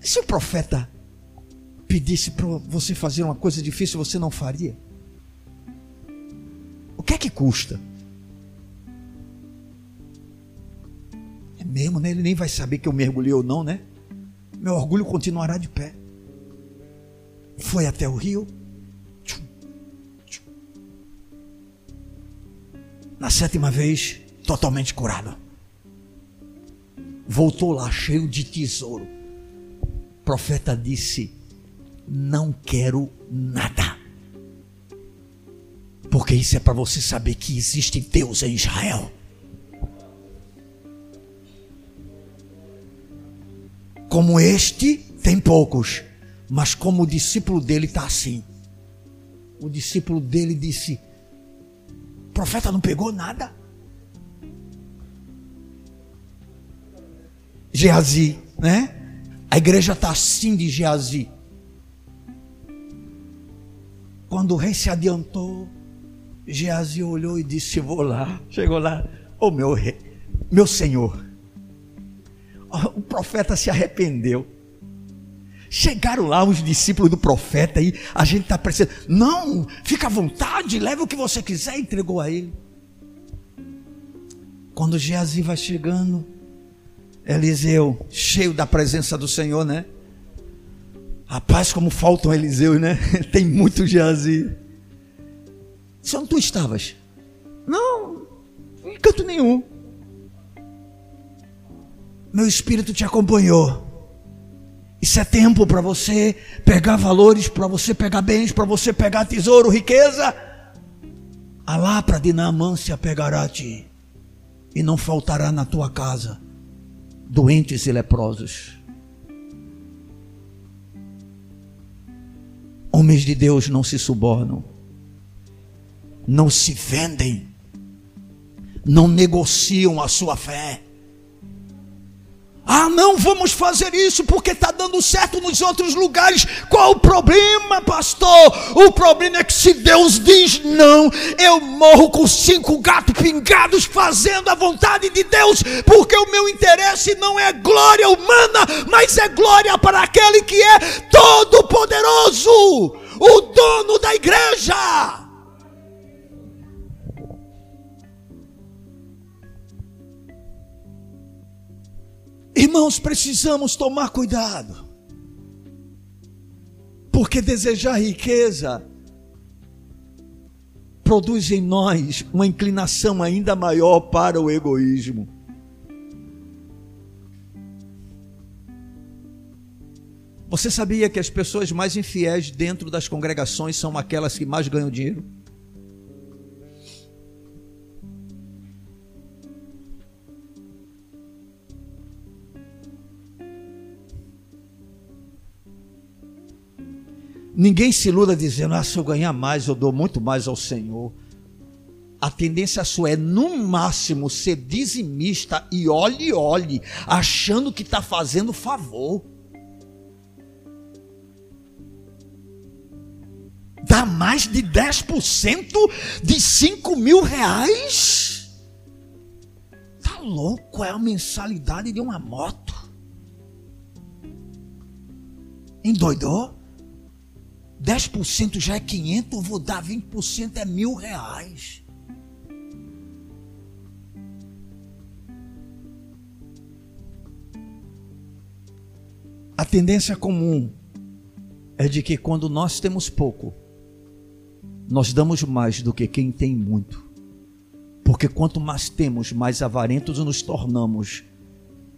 Se o profeta pedisse para você fazer uma coisa difícil, você não faria? O que é que custa? É mesmo, né? Ele nem vai saber que eu mergulhei ou não, né? Meu orgulho continuará de pé. Foi até o rio. Na sétima vez, totalmente curado voltou lá cheio de tesouro. O profeta disse: Não quero nada. Porque isso é para você saber que existe Deus em Israel. Como este, tem poucos. Mas como o discípulo dele está assim. O discípulo dele disse: O profeta não pegou nada. Geazi, né? A igreja está assim de Geazi. Quando o rei se adiantou, Geazi olhou e disse: Vou lá. Chegou lá, ô oh, meu rei, meu senhor. O profeta se arrependeu. Chegaram lá os discípulos do profeta e a gente está precisando. Não, fica à vontade, leva o que você quiser, entregou a ele. Quando Geazi vai chegando, Eliseu, cheio da presença do Senhor, né? Rapaz, como faltam Eliseu, né? <laughs> Tem muito Geazi. Se onde tu estavas? Não, em canto nenhum. Meu espírito te acompanhou. Isso é tempo para você pegar valores, para você pegar bens, para você pegar tesouro, riqueza. A lápara de Naamã se apegará a ti, e não faltará na tua casa doentes e leprosos. Homens de Deus não se subornam, não se vendem, não negociam a sua fé. Ah, não vamos fazer isso porque está dando certo nos outros lugares. Qual o problema, pastor? O problema é que se Deus diz não, eu morro com cinco gatos pingados fazendo a vontade de Deus, porque o meu interesse não é glória humana, mas é glória para aquele que é todo-poderoso, o dono da igreja. Irmãos, precisamos tomar cuidado. Porque desejar riqueza produz em nós uma inclinação ainda maior para o egoísmo. Você sabia que as pessoas mais infiéis dentro das congregações são aquelas que mais ganham dinheiro? Ninguém se iluda dizendo, ah, se eu ganhar mais, eu dou muito mais ao Senhor. A tendência sua é, no máximo, ser dizimista e olhe, olhe, achando que está fazendo favor. Dá mais de 10% de 5 mil reais? Tá louco? É a mensalidade de uma moto. Endoidou? 10% já é 500, eu vou dar 20% é mil reais. A tendência comum é de que quando nós temos pouco, nós damos mais do que quem tem muito. Porque quanto mais temos, mais avarentos nos tornamos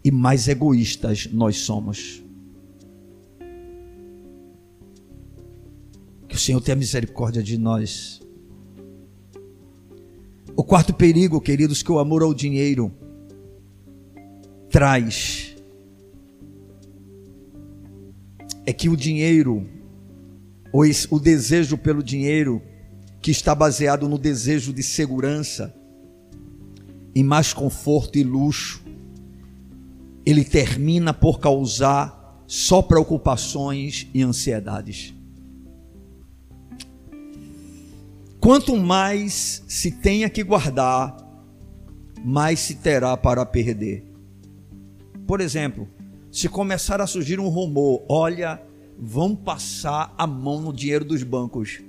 e mais egoístas nós somos. Que o Senhor tenha misericórdia de nós. O quarto perigo, queridos, que o amor ao dinheiro traz é que o dinheiro, o desejo pelo dinheiro, que está baseado no desejo de segurança, em mais conforto e luxo, ele termina por causar só preocupações e ansiedades. Quanto mais se tenha que guardar, mais se terá para perder. Por exemplo, se começar a surgir um rumor, olha, vão passar a mão no dinheiro dos bancos.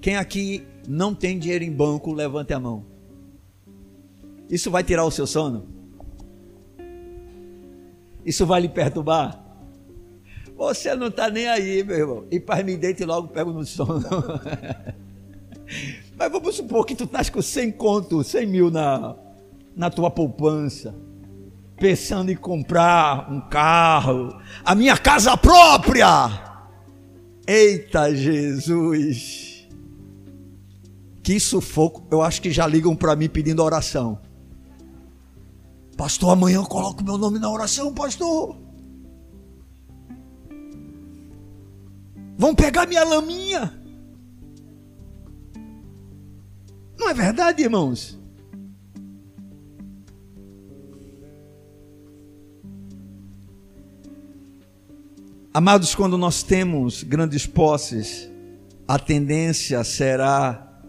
Quem aqui não tem dinheiro em banco, levante a mão. Isso vai tirar o seu sono? Isso vai lhe perturbar? Você não está nem aí, meu irmão. E para me deite logo pego no sono. <laughs> Mas vamos supor que tu estás com 100 conto, 100 mil na, na tua poupança, pensando em comprar um carro, a minha casa própria. Eita Jesus! Que sufoco, eu acho que já ligam para mim pedindo oração. Pastor, amanhã eu coloco meu nome na oração, pastor. Vão pegar minha laminha. É verdade, irmãos? Amados, quando nós temos grandes posses,
a tendência será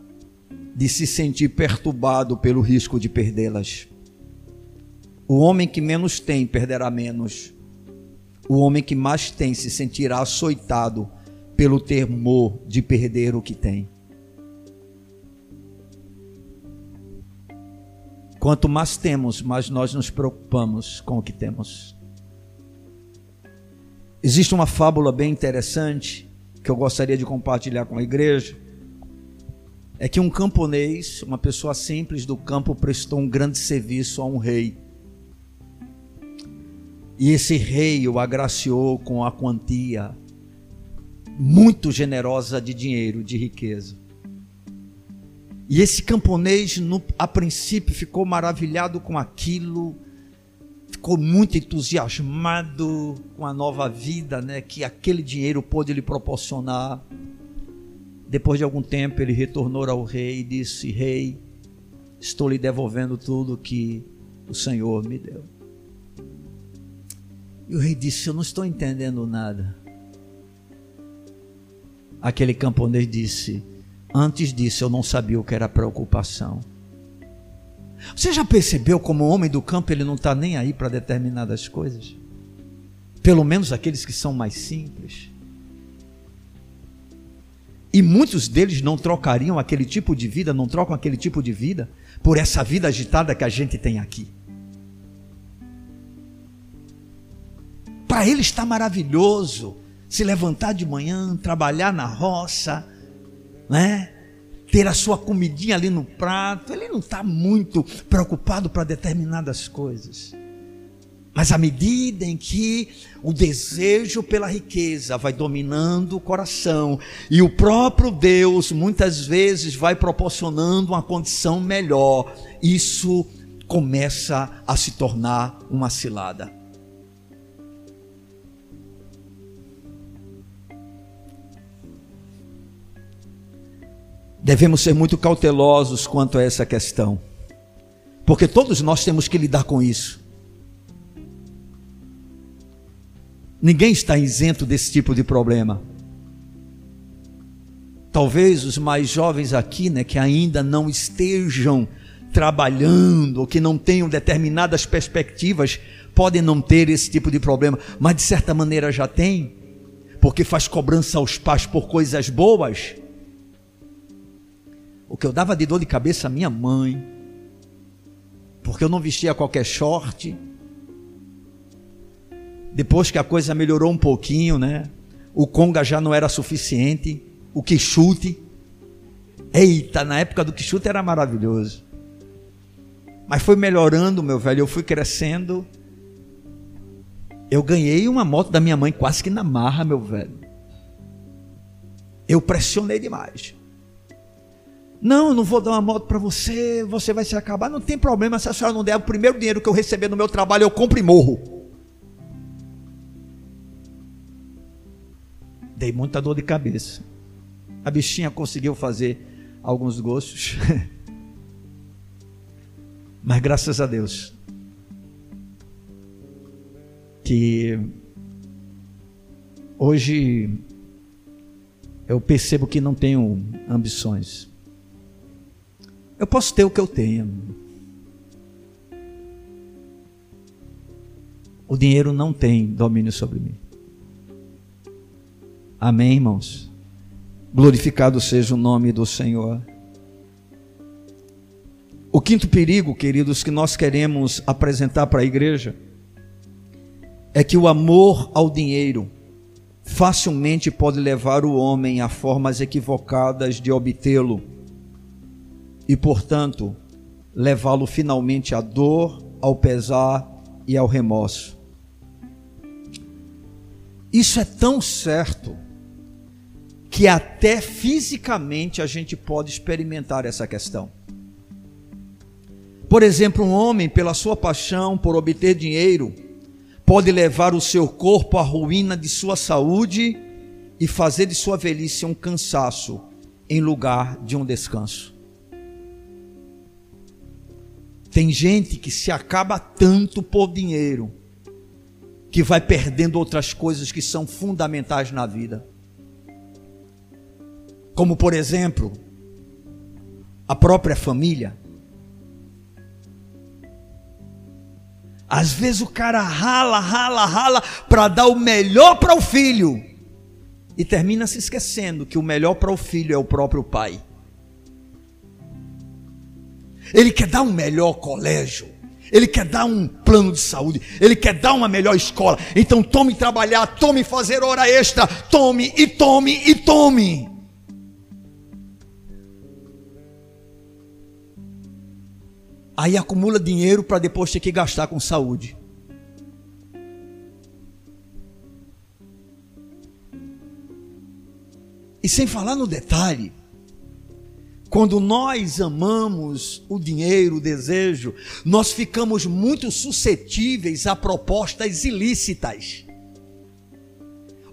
de se sentir perturbado pelo risco de perdê-las. O homem que menos tem perderá menos. O homem que mais tem se sentirá açoitado pelo temor de perder o que tem. Quanto mais temos, mais nós nos preocupamos com o que temos. Existe uma fábula bem interessante que eu gostaria de compartilhar com a igreja. É que um camponês, uma pessoa simples do campo, prestou um grande serviço a um rei. E esse rei o agraciou com a quantia muito generosa de dinheiro, de riqueza. E esse camponês, no, a princípio, ficou maravilhado com aquilo, ficou muito entusiasmado com a nova vida né, que aquele dinheiro pôde lhe proporcionar. Depois de algum tempo, ele retornou ao rei e disse: Rei, estou lhe devolvendo tudo que o Senhor me deu. E o rei disse: Eu não estou entendendo nada. Aquele camponês disse: Antes disso, eu não sabia o que era preocupação. Você já percebeu como o homem do campo ele não está nem aí para determinadas coisas? Pelo menos aqueles que são mais simples. E muitos deles não trocariam aquele tipo de vida, não trocam aquele tipo de vida por essa vida agitada que a gente tem aqui. Para ele está maravilhoso se levantar de manhã, trabalhar na roça, né? ter a sua comidinha ali no prato, ele não está muito preocupado para determinadas coisas. Mas à medida em que o desejo pela riqueza vai dominando o coração e o próprio Deus muitas vezes vai proporcionando uma condição melhor, isso começa a se tornar uma cilada. Devemos ser muito cautelosos quanto a essa questão, porque todos nós temos que lidar com isso. Ninguém está isento desse tipo de problema. Talvez os mais jovens aqui, né, que ainda não estejam trabalhando, ou que não tenham determinadas perspectivas, podem não ter esse tipo de problema, mas de certa maneira já tem, porque faz cobrança aos pais por coisas boas o que eu dava de dor de cabeça à minha mãe, porque eu não vestia qualquer short. Depois que a coisa melhorou um pouquinho, né? O conga já não era suficiente, o que chute. Eita, na época do que chute era maravilhoso. Mas foi melhorando, meu velho, eu fui crescendo. Eu ganhei uma moto da minha mãe quase que na marra, meu velho. Eu pressionei demais. Não, eu não vou dar uma moto para você, você vai se acabar. Não tem problema se a senhora não der o primeiro dinheiro que eu receber no meu trabalho, eu compro e morro. Dei muita dor de cabeça. A bichinha conseguiu fazer alguns gostos. <laughs> Mas graças a Deus que hoje eu percebo que não tenho ambições. Eu posso ter o que eu tenho. O dinheiro não tem domínio sobre mim. Amém, irmãos? Glorificado seja o nome do Senhor. O quinto perigo, queridos, que nós queremos apresentar para a igreja é que o amor ao dinheiro facilmente pode levar o homem a formas equivocadas de obtê-lo e, portanto, levá-lo finalmente à dor, ao pesar e ao remorso. Isso é tão certo que até fisicamente a gente pode experimentar essa questão. Por exemplo, um homem, pela sua paixão por obter dinheiro, pode levar o seu corpo à ruína de sua saúde e fazer de sua velhice um cansaço em lugar de um descanso. Tem gente que se acaba tanto por dinheiro que vai perdendo outras coisas que são fundamentais na vida.
Como, por exemplo, a própria família. Às vezes o cara rala, rala, rala para dar o melhor para o filho e termina se esquecendo que o melhor para o filho é o próprio pai. Ele quer dar um melhor colégio, ele quer dar um plano de saúde, ele quer dar uma melhor escola. Então tome trabalhar, tome fazer hora extra, tome e tome e tome. Aí acumula dinheiro para depois ter que gastar com saúde. E sem falar no detalhe, quando nós amamos o dinheiro, o desejo, nós ficamos muito suscetíveis a propostas ilícitas.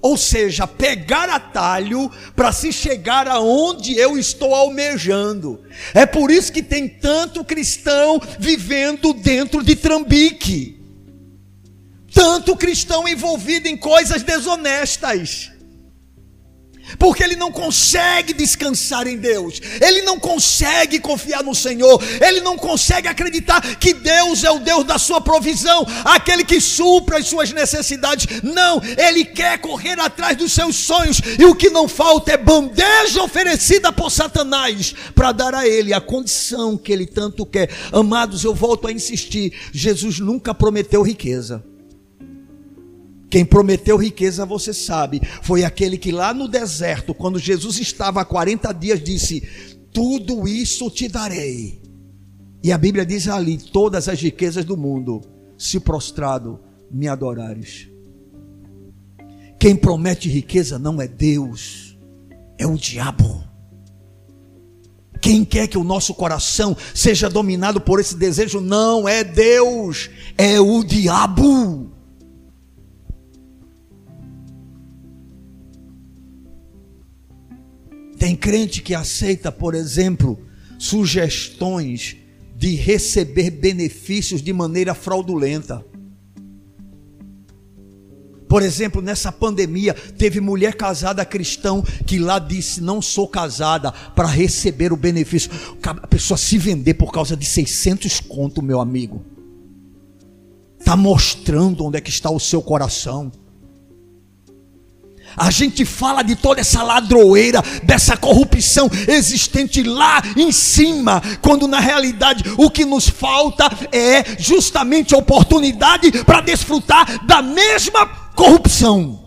Ou seja, pegar atalho para se chegar aonde eu estou almejando. É por isso que tem tanto cristão vivendo dentro de trambique. Tanto cristão envolvido em coisas desonestas porque ele não consegue descansar em Deus, ele não consegue confiar no Senhor, ele não consegue acreditar que Deus é o Deus da sua provisão, aquele que supra as suas necessidades. Não, ele quer correr atrás dos seus sonhos, e o que não falta é bandeja oferecida por Satanás para dar a ele a condição que ele tanto quer. Amados, eu volto a insistir: Jesus nunca prometeu riqueza. Quem prometeu riqueza, você sabe, foi aquele que lá no deserto, quando Jesus estava há 40 dias, disse: Tudo isso te darei. E a Bíblia diz ali: Todas as riquezas do mundo, se prostrado me adorares. Quem promete riqueza não é Deus, é o diabo. Quem quer que o nosso coração seja dominado por esse desejo não é Deus, é o diabo. Tem crente que aceita, por exemplo, sugestões de receber benefícios de maneira fraudulenta. Por exemplo, nessa pandemia, teve mulher casada cristão que lá disse: Não sou casada para receber o benefício. A pessoa se vender por causa de 600 conto, meu amigo. Está mostrando onde é que está o seu coração. A gente fala de toda essa ladroeira, dessa corrupção existente lá em cima, quando na realidade o que nos falta é justamente oportunidade para desfrutar da mesma corrupção.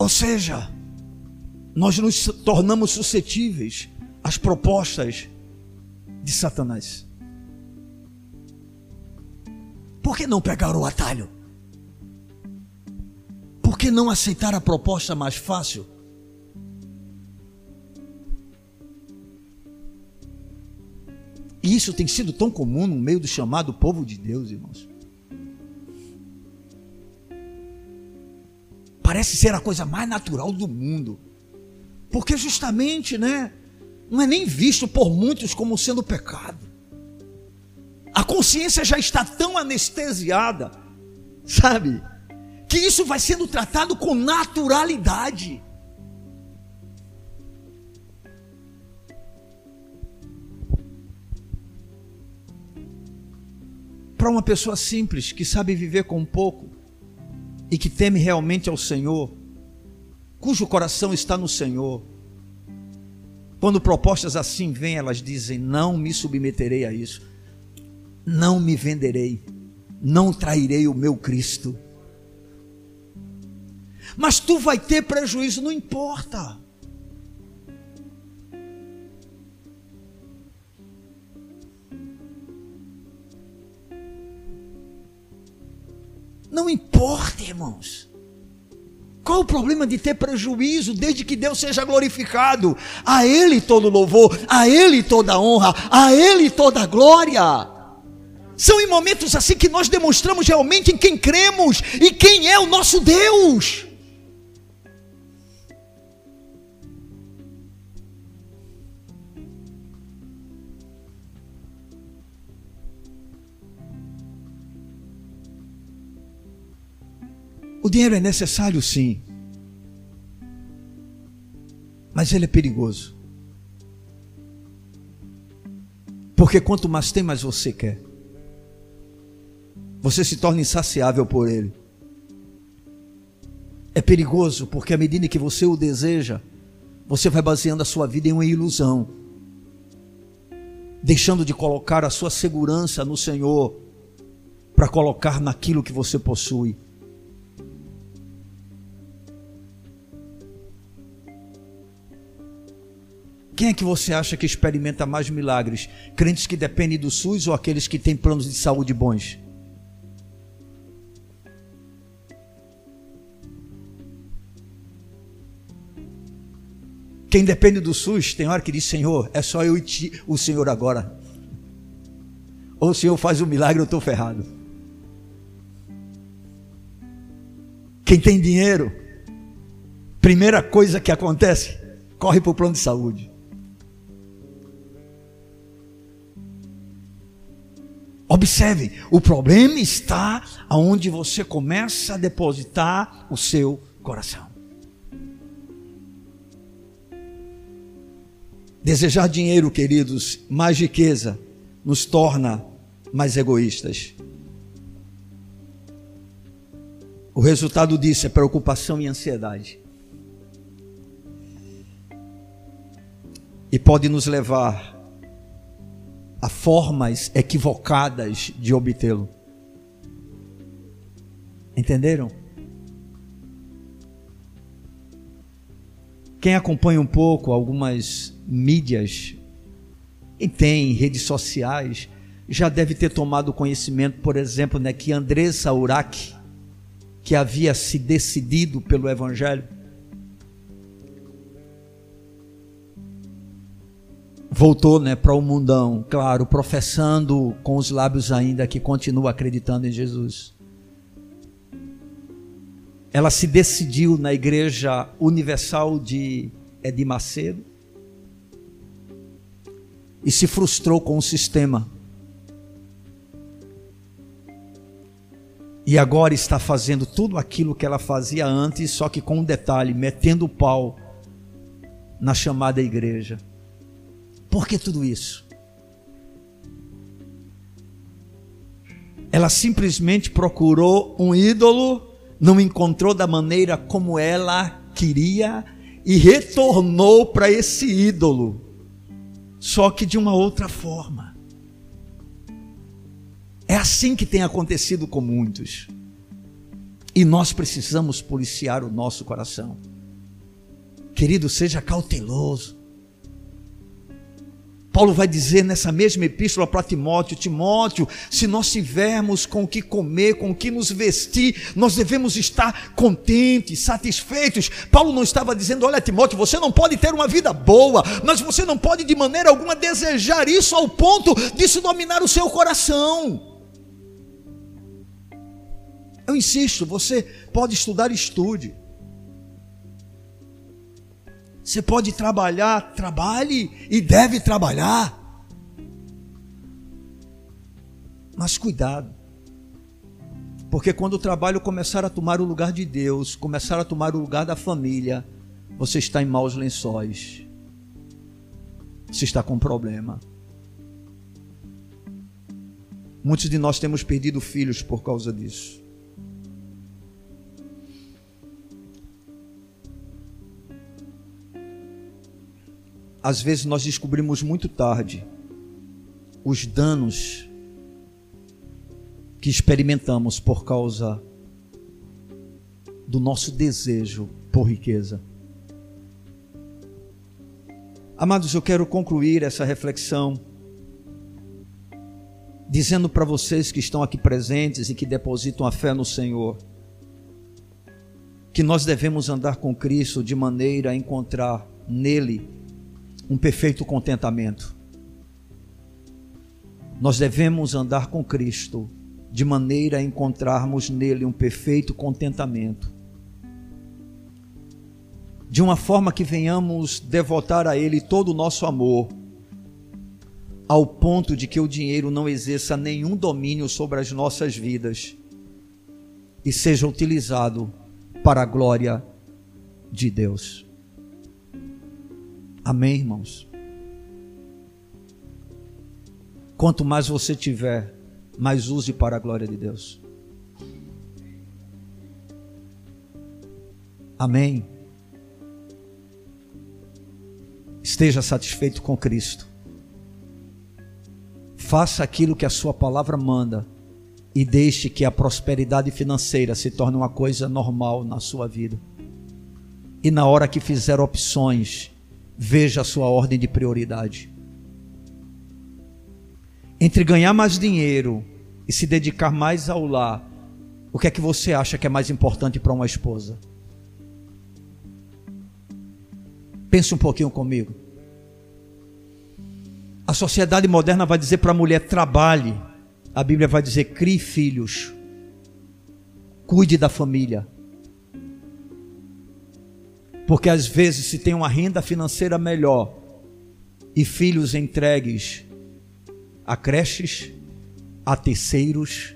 Ou seja, nós nos tornamos suscetíveis as propostas de Satanás. Por que não pegar o atalho? Por que não aceitar a proposta mais fácil? E isso tem sido tão comum no meio do chamado povo de Deus, irmãos. Parece ser a coisa mais natural do mundo. Porque justamente, né, não é nem visto por muitos como sendo pecado. A consciência já está tão anestesiada, sabe? Que isso vai sendo tratado com naturalidade. Para uma pessoa simples que sabe viver com pouco e que teme realmente ao Senhor, cujo coração está no Senhor, quando propostas assim vêm, elas dizem: Não me submeterei a isso, não me venderei, não trairei o meu Cristo. Mas tu vai ter prejuízo, não importa. Não importa, irmãos. Qual o problema de ter prejuízo desde que Deus seja glorificado? A Ele todo louvor, a Ele toda honra, a Ele toda glória. São em momentos assim que nós demonstramos realmente em quem cremos e quem é o nosso Deus. O dinheiro é necessário, sim. Mas ele é perigoso. Porque quanto mais tem, mais você quer. Você se torna insaciável por ele. É perigoso porque à medida que você o deseja, você vai baseando a sua vida em uma ilusão, deixando de colocar a sua segurança no Senhor para colocar naquilo que você possui. Quem é que você acha que experimenta mais milagres? Crentes que dependem do SUS ou aqueles que têm planos de saúde bons? Quem depende do SUS, tem hora que diz: Senhor, é só eu e ti, o Senhor agora. Ou o Senhor faz um milagre, eu estou ferrado. Quem tem dinheiro, primeira coisa que acontece, corre para o plano de saúde. Observe, o problema está aonde você começa a depositar o seu coração. Desejar dinheiro, queridos, mais riqueza, nos torna mais egoístas. O resultado disso é preocupação e ansiedade. E pode nos levar a formas equivocadas de obtê-lo. Entenderam? Quem acompanha um pouco algumas mídias e tem redes sociais já deve ter tomado conhecimento, por exemplo, né, que Andressa Urach, que havia se decidido pelo Evangelho, voltou né, para o mundão, claro, professando com os lábios ainda que continua acreditando em Jesus. Ela se decidiu na Igreja Universal de Edir Macedo e se frustrou com o sistema. E agora está fazendo tudo aquilo que ela fazia antes, só que com um detalhe, metendo o pau na chamada igreja. Por que tudo isso? Ela simplesmente procurou um ídolo, não encontrou da maneira como ela queria e retornou para esse ídolo, só que de uma outra forma. É assim que tem acontecido com muitos. E nós precisamos policiar o nosso coração. Querido, seja cauteloso. Paulo vai dizer nessa mesma epístola para Timóteo: Timóteo, se nós tivermos com o que comer, com o que nos vestir, nós devemos estar contentes, satisfeitos. Paulo não estava dizendo: Olha, Timóteo, você não pode ter uma vida boa, mas você não pode de maneira alguma desejar isso ao ponto de se dominar o seu coração. Eu insisto, você pode estudar, estude. Você pode trabalhar, trabalhe e deve trabalhar. Mas cuidado. Porque quando o trabalho começar a tomar o lugar de Deus, começar a tomar o lugar da família, você está em maus lençóis. Você está com problema. Muitos de nós temos perdido filhos por causa disso. Às vezes nós descobrimos muito tarde os danos que experimentamos por causa do nosso desejo por riqueza. Amados, eu quero concluir essa reflexão dizendo para vocês que estão aqui presentes e que depositam a fé no Senhor, que nós devemos andar com Cristo de maneira a encontrar nele um perfeito contentamento. Nós devemos andar com Cristo de maneira a encontrarmos nele um perfeito contentamento. De uma forma que venhamos devotar a ele todo o nosso amor, ao ponto de que o dinheiro não exerça nenhum domínio sobre as nossas vidas,
e seja utilizado para a glória de Deus. Amém, irmãos? Quanto mais você tiver, mais use para a glória de Deus. Amém. Esteja satisfeito com Cristo. Faça aquilo que a sua palavra manda e deixe que a prosperidade financeira se torne uma coisa normal na sua vida. E na hora que fizer opções, veja a sua ordem de prioridade. Entre ganhar mais dinheiro e se dedicar mais ao lar, o que é que você acha que é mais importante para uma esposa? Pense um pouquinho comigo. A sociedade moderna vai dizer para a mulher: trabalhe. A Bíblia vai dizer: crie filhos. Cuide da família. Porque às vezes se tem uma renda financeira melhor e filhos entregues a creches, a terceiros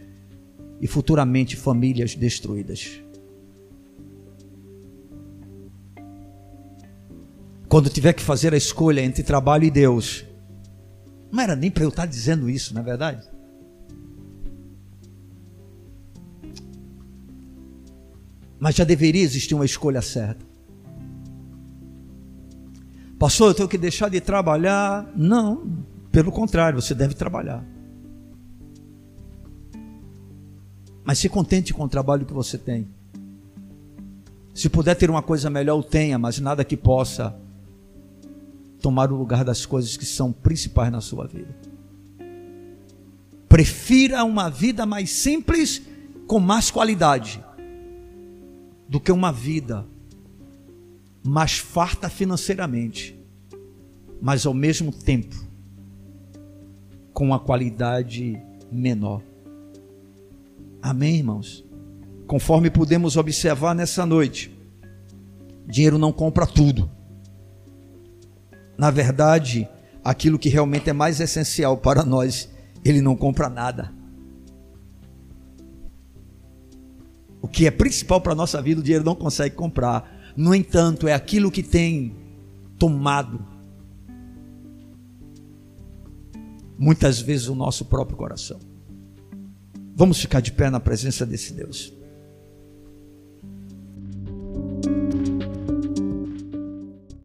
e futuramente famílias destruídas. quando tiver que fazer a escolha entre trabalho e Deus. Não era nem para eu estar dizendo isso, não é verdade? Mas já deveria existir uma escolha certa. Pastor, eu tenho que deixar de trabalhar. Não, pelo contrário, você deve trabalhar. Mas se contente com o trabalho que você tem. Se puder ter uma coisa melhor, tenha, mas nada que possa tomar o lugar das coisas que são principais na sua vida. Prefira uma vida mais simples com mais qualidade do que uma vida mais farta financeiramente, mas ao mesmo tempo com uma qualidade menor. Amém, irmãos? Conforme podemos observar nessa noite, dinheiro não compra tudo. Na verdade, aquilo que realmente é mais essencial para nós, ele não compra nada. O que é principal para a nossa vida, o dinheiro não consegue comprar. No entanto, é aquilo que tem tomado muitas vezes o nosso próprio coração. Vamos ficar de pé na presença desse Deus.